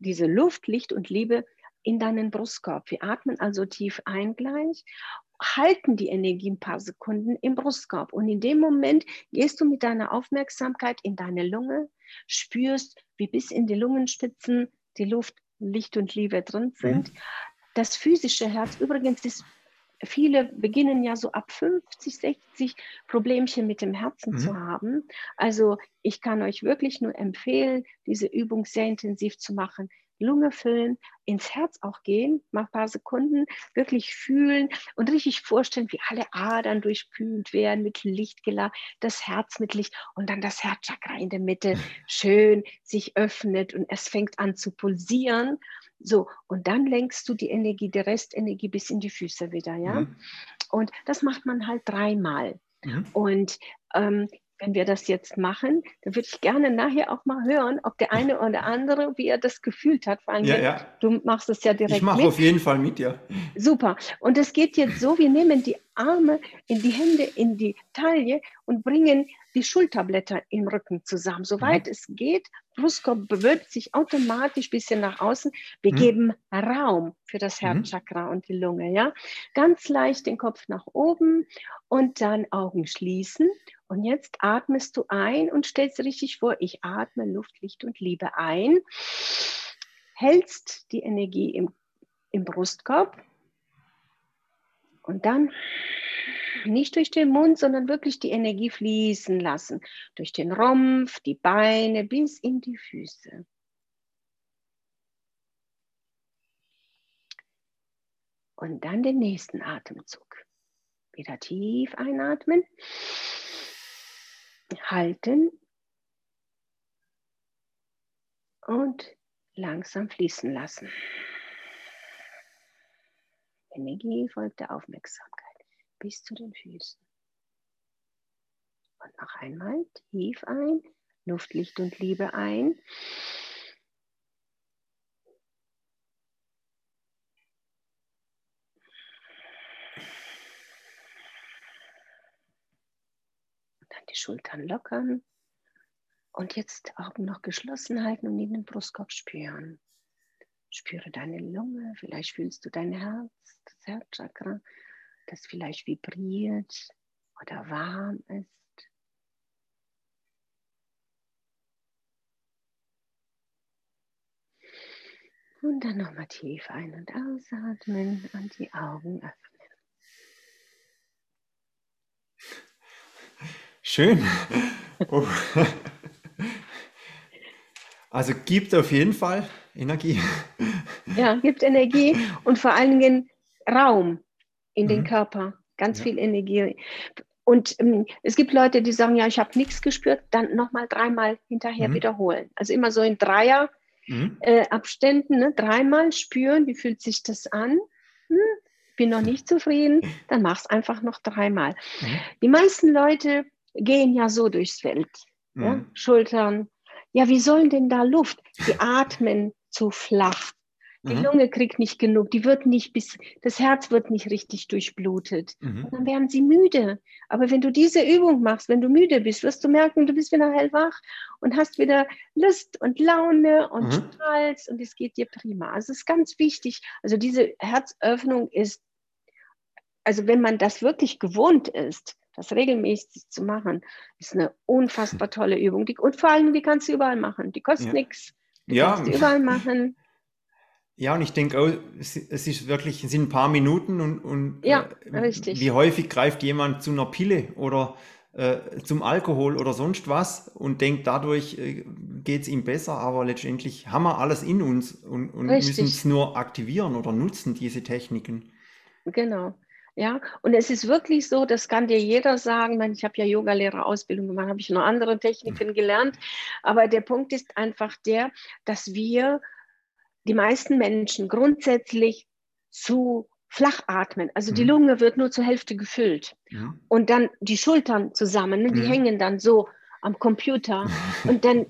diese Luft, Licht und Liebe in deinen Brustkorb. Wir atmen also tief ein gleich, halten die Energie ein paar Sekunden im Brustkorb. Und in dem Moment gehst du mit deiner Aufmerksamkeit in deine Lunge, spürst, wie bis in die Lungenspitzen die Luft, Licht und Liebe drin sind. Mhm. Das physische Herz übrigens ist viele beginnen ja so ab 50, 60 Problemchen mit dem Herzen mhm. zu haben. Also ich kann euch wirklich nur empfehlen, diese Übung sehr intensiv zu machen. Lunge füllen, ins Herz auch gehen, mal ein paar Sekunden wirklich fühlen und richtig vorstellen, wie alle Adern durchkühlt werden mit Licht geladen, das Herz mit Licht und dann das Herzchakra in der Mitte schön sich öffnet und es fängt an zu pulsieren. So, und dann lenkst du die Energie, die Restenergie bis in die Füße wieder, ja. Mhm. Und das macht man halt dreimal. Mhm. Und ähm, wenn wir das jetzt machen, dann würde ich gerne nachher auch mal hören, ob der eine oder andere, wie er das gefühlt hat. Vor allem, ja, ja. du machst es ja direkt. Ich mache auf jeden Fall mit, ja. Super. Und es geht jetzt so, wir nehmen die Arme in die Hände, in die Taille und bringen die Schulterblätter im Rücken zusammen. Soweit mhm. es geht, Brustkorb bewölbt sich automatisch ein bisschen nach außen. Wir mhm. geben Raum für das mhm. Herzchakra mhm. und die Lunge. Ja? Ganz leicht den Kopf nach oben und dann Augen schließen. Und jetzt atmest du ein und stellst richtig vor, ich atme Luft, Licht und Liebe ein. Hältst die Energie im, im Brustkorb und dann nicht durch den Mund, sondern wirklich die Energie fließen lassen. Durch den Rumpf, die Beine bis in die Füße. Und dann den nächsten Atemzug. Wieder tief einatmen. Halten. Und langsam fließen lassen. Energie folgt der Aufmerksamkeit bis zu den Füßen. Und noch einmal tief ein, Luft, Licht und Liebe ein. Die Schultern lockern. Und jetzt Augen noch geschlossen halten und in den Brustkorb spüren. Spüre deine Lunge, vielleicht fühlst du dein Herz, das Herzchakra das vielleicht vibriert oder warm ist. Und dann nochmal tief ein- und ausatmen und die Augen öffnen. Schön. Oh. Also gibt auf jeden Fall Energie. Ja, gibt Energie und vor allen Dingen Raum in mhm. den Körper. Ganz ja. viel Energie. Und ähm, es gibt Leute, die sagen, ja, ich habe nichts gespürt, dann nochmal dreimal hinterher mhm. wiederholen. Also immer so in Dreier mhm. äh, Abständen, ne? dreimal spüren, wie fühlt sich das an. Hm, bin noch nicht zufrieden, dann mach es einfach noch dreimal. Mhm. Die meisten Leute gehen ja so durchs Feld. Ja? Mhm. Schultern. Ja, wie sollen denn da Luft? Die atmen zu flach. Die mhm. Lunge kriegt nicht genug, die wird nicht bis, das Herz wird nicht richtig durchblutet. Mhm. Und dann werden sie müde. Aber wenn du diese Übung machst, wenn du müde bist, wirst du merken, du bist wieder hellwach und hast wieder Lust und Laune und mhm. strahlst und es geht dir prima. Also es ist ganz wichtig. Also diese Herzöffnung ist, also wenn man das wirklich gewohnt ist, das regelmäßig zu machen, ist eine unfassbar tolle Übung. Die, und vor allem, die kannst du überall machen. Die kostet ja. nichts. Die ja. kannst du überall machen. Ja, und ich denke auch, es ist wirklich, es sind ein paar Minuten und, und ja, äh, richtig. wie häufig greift jemand zu einer Pille oder äh, zum Alkohol oder sonst was und denkt, dadurch äh, geht es ihm besser, aber letztendlich haben wir alles in uns und, und müssen es nur aktivieren oder nutzen, diese Techniken. Genau. Ja, und es ist wirklich so, das kann dir jeder sagen. Ich habe ja Yogalehrerausbildung gemacht, habe ich noch andere Techniken gelernt. Aber der Punkt ist einfach der, dass wir die meisten Menschen grundsätzlich zu flach atmen. Also die mhm. Lunge wird nur zur Hälfte gefüllt. Ja. Und dann die Schultern zusammen, ne, die ja. hängen dann so am Computer. Und dann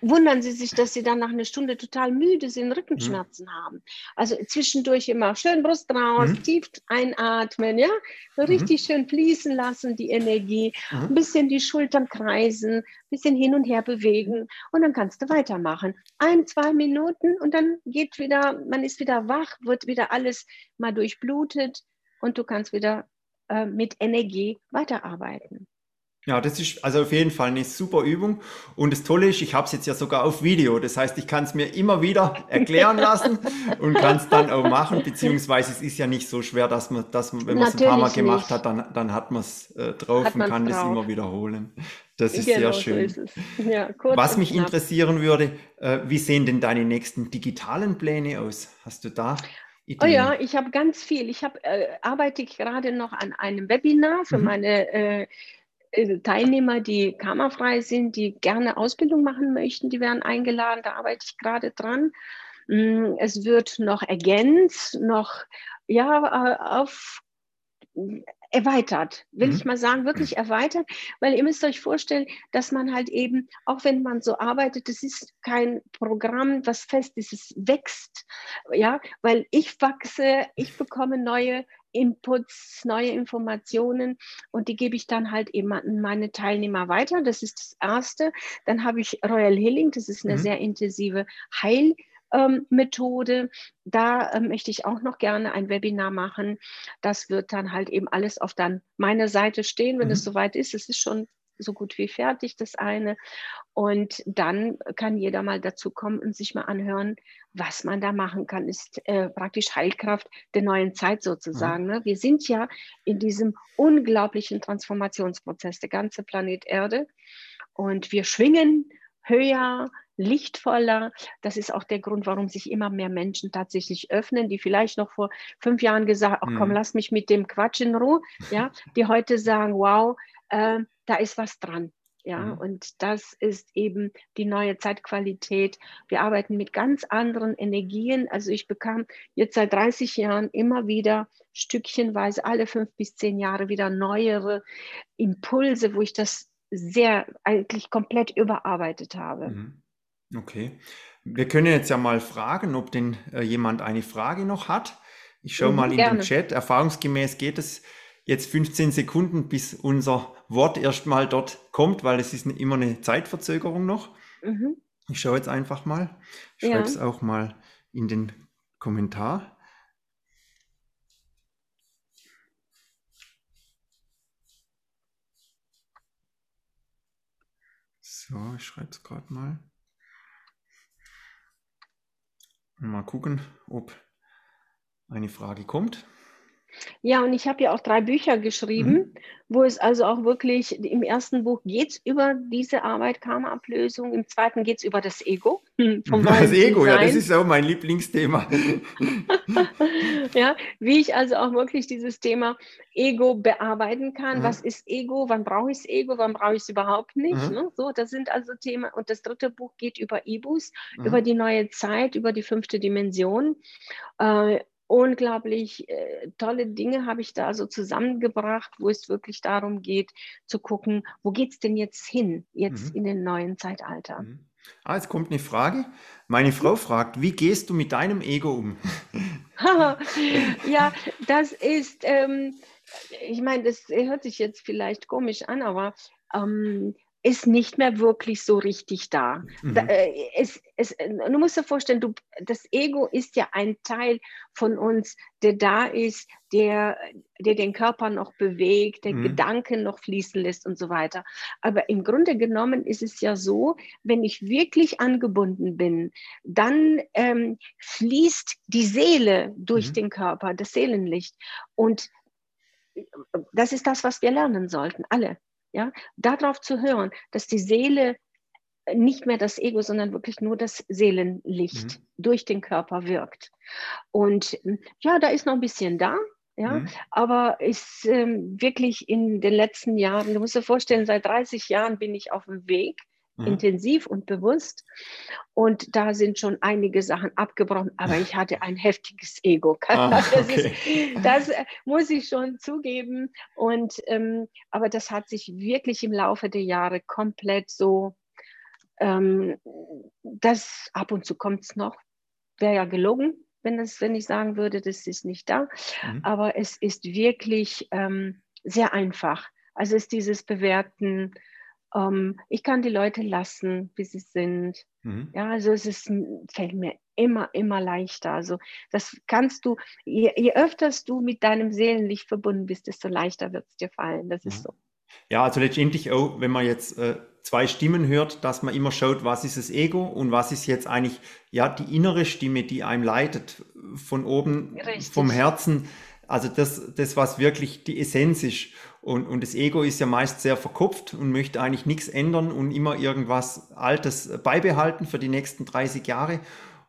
wundern sie sich, dass sie dann nach einer Stunde total müde sind, Rückenschmerzen mhm. haben. Also zwischendurch immer schön Brust raus, mhm. tief einatmen, ja, so mhm. richtig schön fließen lassen, die Energie, mhm. ein bisschen die Schultern kreisen, ein bisschen hin und her bewegen und dann kannst du weitermachen. Ein, zwei Minuten und dann geht wieder, man ist wieder wach, wird wieder alles mal durchblutet und du kannst wieder äh, mit Energie weiterarbeiten. Ja, das ist also auf jeden Fall eine super Übung. Und das Tolle ist, ich habe es jetzt ja sogar auf Video. Das heißt, ich kann es mir immer wieder erklären lassen und kann es dann auch machen. Beziehungsweise es ist ja nicht so schwer, dass man, dass man wenn man es ein paar Mal gemacht nicht. hat, dann, dann hat man es äh, drauf hat und kann es immer wiederholen. Das ist genau, sehr schön. So ist ja, Was mich knapp. interessieren würde, äh, wie sehen denn deine nächsten digitalen Pläne aus? Hast du da Ideen? Oh ja, ich habe ganz viel. Ich habe äh, arbeite gerade noch an einem Webinar für mhm. meine äh, Teilnehmer, die kammerfrei sind, die gerne Ausbildung machen möchten, die werden eingeladen. Da arbeite ich gerade dran. Mm, es wird noch ergänzt, noch ja, äh, auf erweitert, will mhm. ich mal sagen, wirklich erweitert, weil ihr müsst euch vorstellen, dass man halt eben, auch wenn man so arbeitet, das ist kein Programm, was fest ist, es wächst, ja, weil ich wachse, ich bekomme neue Inputs, neue Informationen und die gebe ich dann halt eben an meine Teilnehmer weiter. Das ist das Erste. Dann habe ich Royal Healing, das ist eine mhm. sehr intensive Heilmethode. Ähm, da äh, möchte ich auch noch gerne ein Webinar machen. Das wird dann halt eben alles auf dann meiner Seite stehen, wenn mhm. es soweit ist. Es ist schon so gut wie fertig, das eine. Und dann kann jeder mal dazu kommen und sich mal anhören, was man da machen kann. Ist äh, praktisch Heilkraft der neuen Zeit sozusagen. Mhm. Ne? Wir sind ja in diesem unglaublichen Transformationsprozess, der ganze Planet Erde. Und wir schwingen höher, lichtvoller. Das ist auch der Grund, warum sich immer mehr Menschen tatsächlich öffnen, die vielleicht noch vor fünf Jahren gesagt, ach komm, mhm. lass mich mit dem Quatsch in Ruhe, ja, die heute sagen, wow, äh, da ist was dran. Ja, mhm. und das ist eben die neue Zeitqualität. Wir arbeiten mit ganz anderen Energien. Also ich bekam jetzt seit 30 Jahren immer wieder stückchenweise alle fünf bis zehn Jahre wieder neuere Impulse, wo ich das sehr eigentlich komplett überarbeitet habe. Mhm. Okay. Wir können jetzt ja mal fragen, ob denn äh, jemand eine Frage noch hat. Ich schaue mhm, mal in gerne. den Chat. Erfahrungsgemäß geht es jetzt 15 Sekunden, bis unser Wort erstmal dort kommt, weil es ist immer eine Zeitverzögerung noch. Mhm. Ich schaue jetzt einfach mal. Ich schreibe es auch mal in den Kommentar. So, ich schreibe es gerade mal. Mal gucken, ob eine Frage kommt. Ja, und ich habe ja auch drei Bücher geschrieben, mhm. wo es also auch wirklich, im ersten Buch geht es über diese Arbeit, Karma-Ablösung, im zweiten geht es über das Ego. Vom das Ego, ja, das ist auch mein Lieblingsthema. ja, wie ich also auch wirklich dieses Thema Ego bearbeiten kann. Mhm. Was ist Ego? Wann brauche ich Ego? Wann brauche ich es überhaupt nicht? Mhm. Ne? So, das sind also Themen. Und das dritte Buch geht über Ibus, über die neue Zeit, über die fünfte Dimension. Äh, unglaublich äh, tolle Dinge habe ich da so zusammengebracht, wo es wirklich darum geht zu gucken, wo geht es denn jetzt hin, jetzt mhm. in den neuen Zeitalter. Mhm. Ah, jetzt kommt eine Frage. Meine Frau fragt, wie gehst du mit deinem Ego um? ja, das ist, ähm, ich meine, das hört sich jetzt vielleicht komisch an, aber ähm, ist nicht mehr wirklich so richtig da. Mhm. da äh, es, es, du musst dir vorstellen, du, das Ego ist ja ein Teil von uns, der da ist, der, der den Körper noch bewegt, der mhm. Gedanken noch fließen lässt und so weiter. Aber im Grunde genommen ist es ja so, wenn ich wirklich angebunden bin, dann ähm, fließt die Seele durch mhm. den Körper, das Seelenlicht. Und das ist das, was wir lernen sollten, alle. Ja, darauf zu hören, dass die Seele nicht mehr das Ego, sondern wirklich nur das Seelenlicht mhm. durch den Körper wirkt. Und ja, da ist noch ein bisschen da, ja, mhm. aber ist ähm, wirklich in den letzten Jahren, du musst dir vorstellen, seit 30 Jahren bin ich auf dem Weg, mhm. intensiv und bewusst. Und da sind schon einige Sachen abgebrochen, aber ich hatte ein heftiges Ego. Ah, okay. das, ist, das, äh, muss ich schon zugeben. Und ähm, aber das hat sich wirklich im Laufe der Jahre komplett so, ähm, das ab und zu kommt es noch, wäre ja gelogen, wenn, das, wenn ich sagen würde, das ist nicht da. Mhm. Aber es ist wirklich ähm, sehr einfach. Also ist dieses Bewerten, ähm, ich kann die Leute lassen, wie sie sind. Mhm. Ja, also es ist, fällt mir immer, immer leichter. Also das kannst du, je, je öfters du mit deinem Seelenlicht verbunden bist, desto leichter wird es dir fallen. Das mhm. ist so. Ja, also letztendlich auch, wenn man jetzt äh, zwei Stimmen hört, dass man immer schaut, was ist das Ego und was ist jetzt eigentlich ja die innere Stimme, die einem leitet von oben, Richtig. vom Herzen. Also das, das, was wirklich die Essenz ist. Und, und das Ego ist ja meist sehr verkopft und möchte eigentlich nichts ändern und immer irgendwas Altes beibehalten für die nächsten 30 Jahre.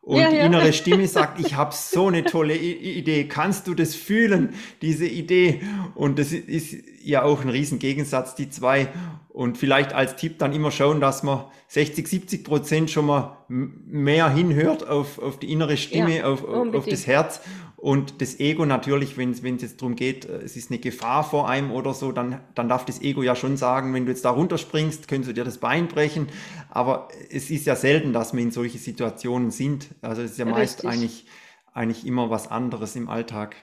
Und ja, die innere Stimme sagt, ich habe so eine tolle Idee. Kannst du das fühlen, diese Idee? Und das ist ja auch ein riesen Gegensatz, die zwei. Und vielleicht als Tipp dann immer schauen, dass man 60, 70 Prozent schon mal mehr hinhört auf, auf die innere Stimme, ja, auf, auf das Herz und das Ego natürlich, wenn es jetzt darum geht, äh, es ist eine Gefahr vor einem oder so, dann, dann darf das Ego ja schon sagen, wenn du jetzt da runterspringst, könntest du dir das Bein brechen. Aber es ist ja selten, dass wir in solche Situationen sind. Also es ist ja meist eigentlich, eigentlich immer was anderes im Alltag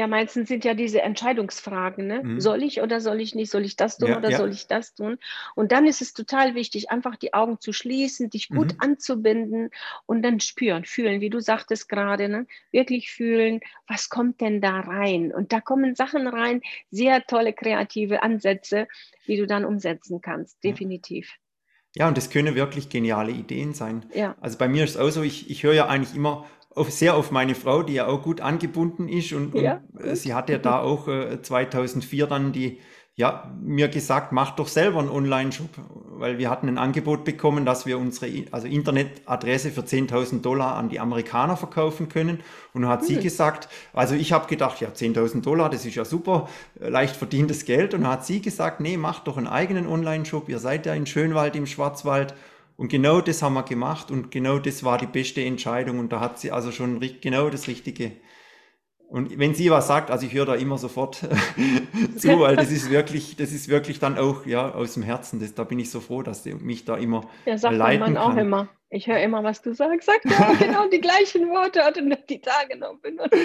ja, meistens sind ja diese Entscheidungsfragen. Ne? Mhm. Soll ich oder soll ich nicht? Soll ich das tun ja, oder ja. soll ich das tun? Und dann ist es total wichtig, einfach die Augen zu schließen, dich gut mhm. anzubinden und dann spüren, fühlen, wie du sagtest gerade, ne? wirklich fühlen, was kommt denn da rein? Und da kommen Sachen rein, sehr tolle kreative Ansätze, die du dann umsetzen kannst, definitiv. Ja, und das können wirklich geniale Ideen sein. Ja. Also bei mir ist es auch so, ich, ich höre ja eigentlich immer auf, sehr auf meine Frau, die ja auch gut angebunden ist und, ja, und äh, sie hat ja da auch äh, 2004 dann die, ja, mir gesagt, mach doch selber einen Online-Shop, weil wir hatten ein Angebot bekommen, dass wir unsere also Internetadresse für 10.000 Dollar an die Amerikaner verkaufen können. Und dann hat mhm. sie gesagt, also ich habe gedacht, ja, 10.000 Dollar, das ist ja super, äh, leicht verdientes Geld. Und dann hat sie gesagt, nee, mach doch einen eigenen Online-Shop, ihr seid ja in Schönwald im Schwarzwald und genau das haben wir gemacht und genau das war die beste Entscheidung und da hat sie also schon genau das Richtige. Und wenn sie was sagt, also ich höre da immer sofort zu, weil das ist wirklich, das ist wirklich dann auch ja aus dem Herzen. Das, da bin ich so froh, dass sie mich da immer ja, sagt leiten mein Mann kann. auch immer. Ich höre immer, was du sagst. Sagt ja genau die gleichen Worte, hat er die Tage noch benutzt.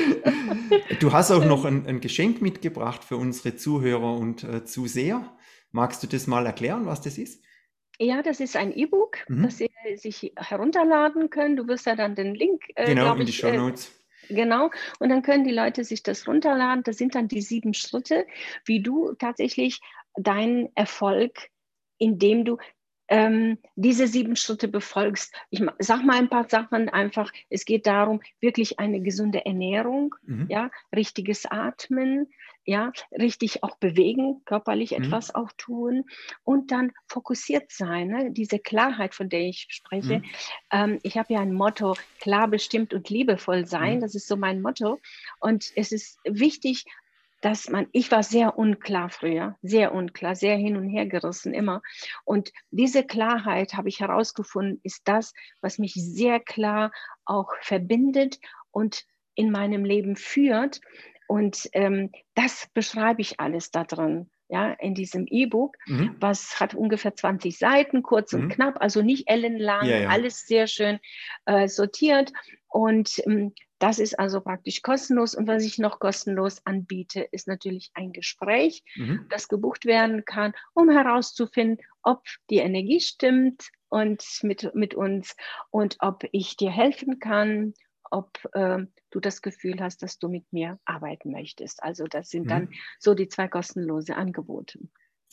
du hast auch noch ein, ein, Geschenk mitgebracht für unsere Zuhörer und äh, Zuseher. Magst du das mal erklären, was das ist? Ja, das ist ein E-Book, mhm. das Sie sich herunterladen können. Du wirst ja dann den Link. Äh, genau, in die Show äh, Notes. Äh, genau, und dann können die Leute sich das runterladen. Das sind dann die sieben Schritte, wie du tatsächlich deinen Erfolg, indem du ähm, diese sieben Schritte befolgst. Ich sag mal ein paar Sachen einfach. Es geht darum, wirklich eine gesunde Ernährung, mhm. ja, richtiges Atmen, ja, richtig auch bewegen, körperlich mhm. etwas auch tun und dann fokussiert sein, ne? diese Klarheit, von der ich spreche. Mhm. Ähm, ich habe ja ein Motto, klar, bestimmt und liebevoll sein, mhm. das ist so mein Motto und es ist wichtig, dass man, ich war sehr unklar früher, sehr unklar, sehr hin und her gerissen immer. Und diese Klarheit habe ich herausgefunden, ist das, was mich sehr klar auch verbindet und in meinem Leben führt. Und ähm, das beschreibe ich alles da drin ja, in diesem E-Book, mhm. was hat ungefähr 20 Seiten, kurz mhm. und knapp, also nicht ellenlang, ja, ja. alles sehr schön äh, sortiert. Und ähm, das ist also praktisch kostenlos. Und was ich noch kostenlos anbiete, ist natürlich ein Gespräch, mhm. das gebucht werden kann, um herauszufinden, ob die Energie stimmt und mit, mit uns und ob ich dir helfen kann, ob äh, du das Gefühl hast, dass du mit mir arbeiten möchtest. Also das sind mhm. dann so die zwei kostenlose Angebote.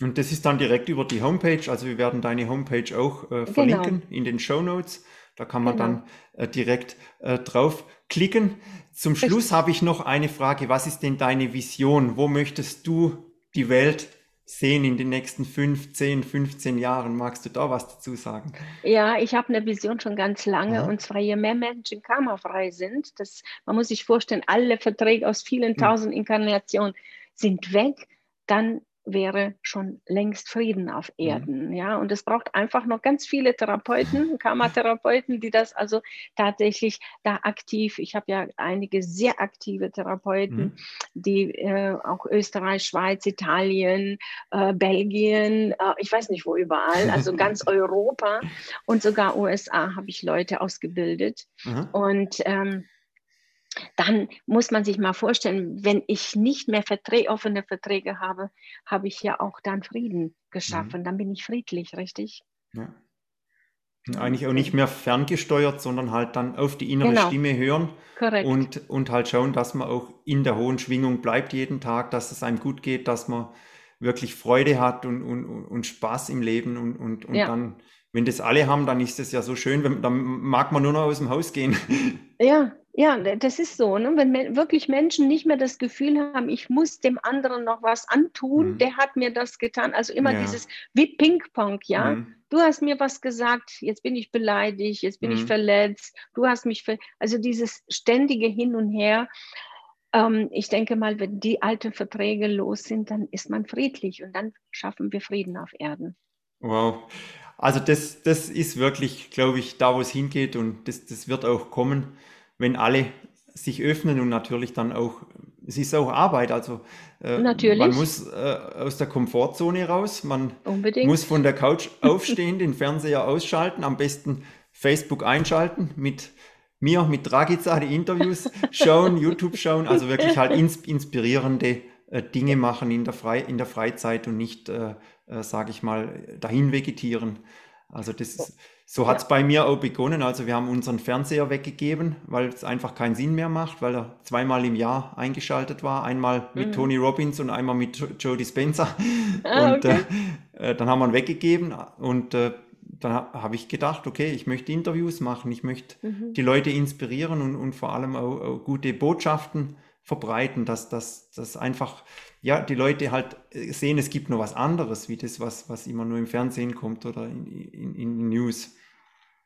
Und das ist dann direkt über die Homepage. Also wir werden deine Homepage auch äh, genau. verlinken genau. in den Show Notes. Da kann man genau. dann äh, direkt äh, draufklicken. Zum Schluss habe ich noch eine Frage. Was ist denn deine Vision? Wo möchtest du die Welt sehen in den nächsten 15, 15 Jahren? Magst du da was dazu sagen? Ja, ich habe eine Vision schon ganz lange. Ja. Und zwar, je mehr Menschen karmafrei sind, das, man muss sich vorstellen, alle Verträge aus vielen hm. tausend Inkarnationen sind weg, dann wäre schon längst Frieden auf mhm. Erden. Mhm. Ja, und es braucht einfach noch ganz viele Therapeuten, Karma-Therapeuten, die das also tatsächlich da aktiv, ich habe ja einige sehr aktive Therapeuten, mhm. die äh, auch Österreich, Schweiz, Italien, äh, Belgien, äh, ich weiß nicht wo überall, also ganz Europa und sogar USA habe ich Leute ausgebildet. Mhm. Und ähm, dann muss man sich mal vorstellen, wenn ich nicht mehr Verträ offene Verträge habe, habe ich ja auch dann Frieden geschaffen. Mhm. Dann bin ich friedlich, richtig? Ja. Eigentlich auch nicht mehr ferngesteuert, sondern halt dann auf die innere genau. Stimme hören Korrekt. Und, und halt schauen, dass man auch in der hohen Schwingung bleibt jeden Tag, dass es einem gut geht, dass man wirklich Freude hat und, und, und Spaß im Leben und, und, und ja. dann, wenn das alle haben, dann ist es ja so schön, wenn, dann mag man nur noch aus dem Haus gehen. Ja, ja, das ist so. Ne? Wenn wirklich Menschen nicht mehr das Gefühl haben, ich muss dem anderen noch was antun, mhm. der hat mir das getan. Also immer ja. dieses wie Ping-Pong, ja. Mhm. Du hast mir was gesagt, jetzt bin ich beleidigt, jetzt bin mhm. ich verletzt, du hast mich ver Also dieses ständige Hin und Her. Ähm, ich denke mal, wenn die alten Verträge los sind, dann ist man friedlich und dann schaffen wir Frieden auf Erden. Wow. Also das, das ist wirklich, glaube ich, da, wo es hingeht und das, das wird auch kommen wenn alle sich öffnen und natürlich dann auch, es ist auch Arbeit, also äh, man muss äh, aus der Komfortzone raus, man Unbedingt. muss von der Couch aufstehen, den Fernseher ausschalten, am besten Facebook einschalten mit mir, mit Dragica die Interviews schauen, YouTube schauen, also wirklich halt ins, inspirierende äh, Dinge machen in der, Frei, in der Freizeit und nicht, äh, sage ich mal, dahin vegetieren. Also das ist, so hat es bei mir auch begonnen. Also wir haben unseren Fernseher weggegeben, weil es einfach keinen Sinn mehr macht, weil er zweimal im Jahr eingeschaltet war. Einmal mit mhm. Tony Robbins und einmal mit Joe Dispenza. Ah, und okay. äh, äh, dann haben wir ihn weggegeben und äh, dann habe ich gedacht, okay, ich möchte Interviews machen, ich möchte mhm. die Leute inspirieren und, und vor allem auch, auch gute Botschaften verbreiten, dass das einfach ja, die Leute halt äh, sehen, es gibt noch was anderes, wie das, was, was immer nur im Fernsehen kommt oder in, in, in News.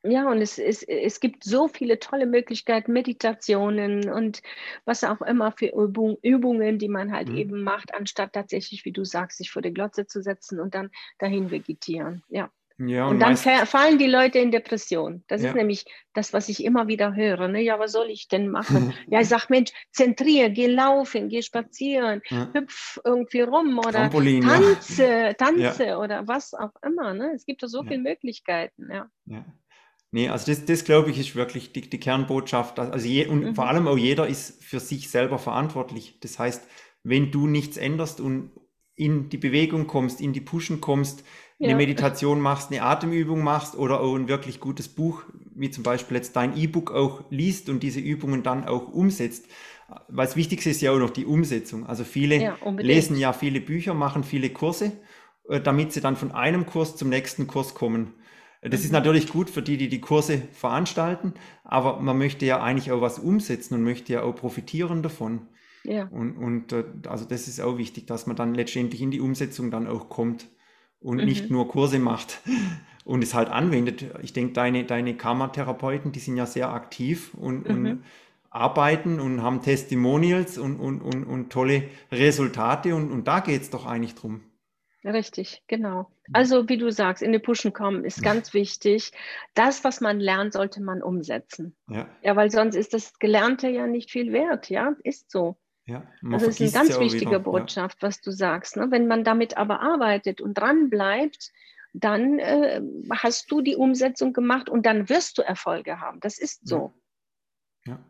Ja, und es, es, es gibt so viele tolle Möglichkeiten, Meditationen und was auch immer für Übung, Übungen, die man halt mhm. eben macht, anstatt tatsächlich, wie du sagst, sich vor die Glotze zu setzen und dann dahin vegetieren. Ja. Ja, und, und dann fallen die Leute in Depression. Das ja. ist nämlich das, was ich immer wieder höre. Ne? Ja, was soll ich denn machen? ja, ich sage, Mensch, zentriere, geh laufen, geh spazieren, ja. hüpf irgendwie rum oder Trampolin, tanze, tanze oder was auch immer. Ne? Es gibt da so viele Möglichkeiten. Ja. ja. Nee, also das, das glaube ich ist wirklich die, die Kernbotschaft. Also je, und mhm. vor allem auch jeder ist für sich selber verantwortlich. Das heißt, wenn du nichts änderst und in die Bewegung kommst, in die Pushen kommst, eine ja. Meditation machst, eine Atemübung machst oder auch ein wirklich gutes Buch, wie zum Beispiel jetzt dein E-Book auch liest und diese Übungen dann auch umsetzt. Weil das Wichtigste ist ja auch noch die Umsetzung. Also viele ja, lesen ja viele Bücher, machen viele Kurse äh, damit sie dann von einem Kurs zum nächsten Kurs kommen. Das ist mhm. natürlich gut für die, die die Kurse veranstalten, aber man möchte ja eigentlich auch was umsetzen und möchte ja auch profitieren davon. Ja. Und, und äh, also das ist auch wichtig, dass man dann letztendlich in die Umsetzung dann auch kommt und mhm. nicht nur Kurse macht und es halt anwendet. Ich denke, deine, deine Karma-Therapeuten, die sind ja sehr aktiv und, mhm. und arbeiten und haben Testimonials und, und, und, und tolle Resultate und, und da geht es doch eigentlich drum. Richtig, genau. Also wie du sagst, in die Pushen kommen ist ganz wichtig. Das, was man lernt, sollte man umsetzen. Ja. ja, weil sonst ist das Gelernte ja nicht viel wert. Ja, ist so. Ja, also das ist eine ganz wichtige Botschaft, ja. was du sagst. Ne? Wenn man damit aber arbeitet und dran bleibt, dann äh, hast du die Umsetzung gemacht und dann wirst du Erfolge haben. Das ist so. Ja.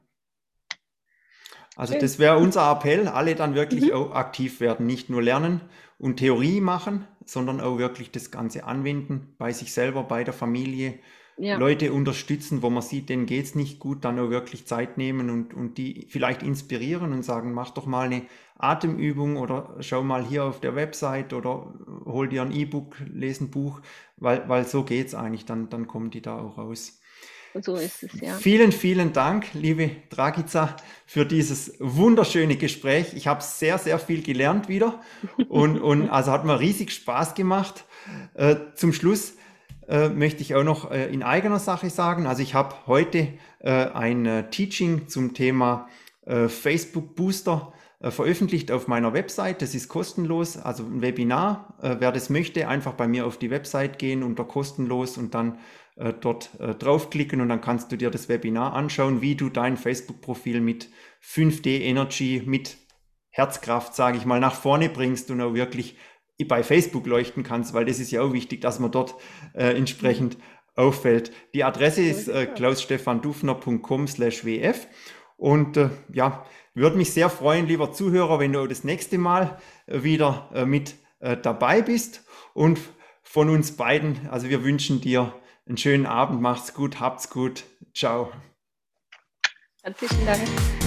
Also das wäre unser Appell, alle dann wirklich mhm. aktiv werden, nicht nur lernen und Theorie machen, sondern auch wirklich das Ganze anwenden bei sich selber, bei der Familie, ja. Leute unterstützen, wo man sieht, denen geht es nicht gut, dann auch wirklich Zeit nehmen und, und die vielleicht inspirieren und sagen, mach doch mal eine Atemübung oder schau mal hier auf der Website oder hol dir ein E-Book, lese ein Buch, weil, weil so geht es eigentlich, dann, dann kommen die da auch raus. So ist es, ja. Vielen, vielen Dank, liebe Dragica, für dieses wunderschöne Gespräch. Ich habe sehr, sehr viel gelernt wieder und, und also hat mir riesig Spaß gemacht. Äh, zum Schluss äh, möchte ich auch noch äh, in eigener Sache sagen. Also ich habe heute äh, ein äh, Teaching zum Thema äh, Facebook Booster äh, veröffentlicht auf meiner Website. Das ist kostenlos, also ein Webinar. wer das möchte, einfach bei mir auf die Website gehen unter kostenlos und dann dort draufklicken und dann kannst du dir das Webinar anschauen, wie du dein Facebook-Profil mit 5D Energy, mit Herzkraft, sage ich mal, nach vorne bringst und auch wirklich bei Facebook leuchten kannst, weil das ist ja auch wichtig, dass man dort äh, entsprechend auffällt. Die Adresse ist äh, klausstefandufner.com slash wf und äh, ja, würde mich sehr freuen, lieber Zuhörer, wenn du das nächste Mal äh, wieder äh, mit äh, dabei bist und von uns beiden, also wir wünschen dir einen schönen Abend, macht's gut, habt's gut, ciao. Herzlichen Dank.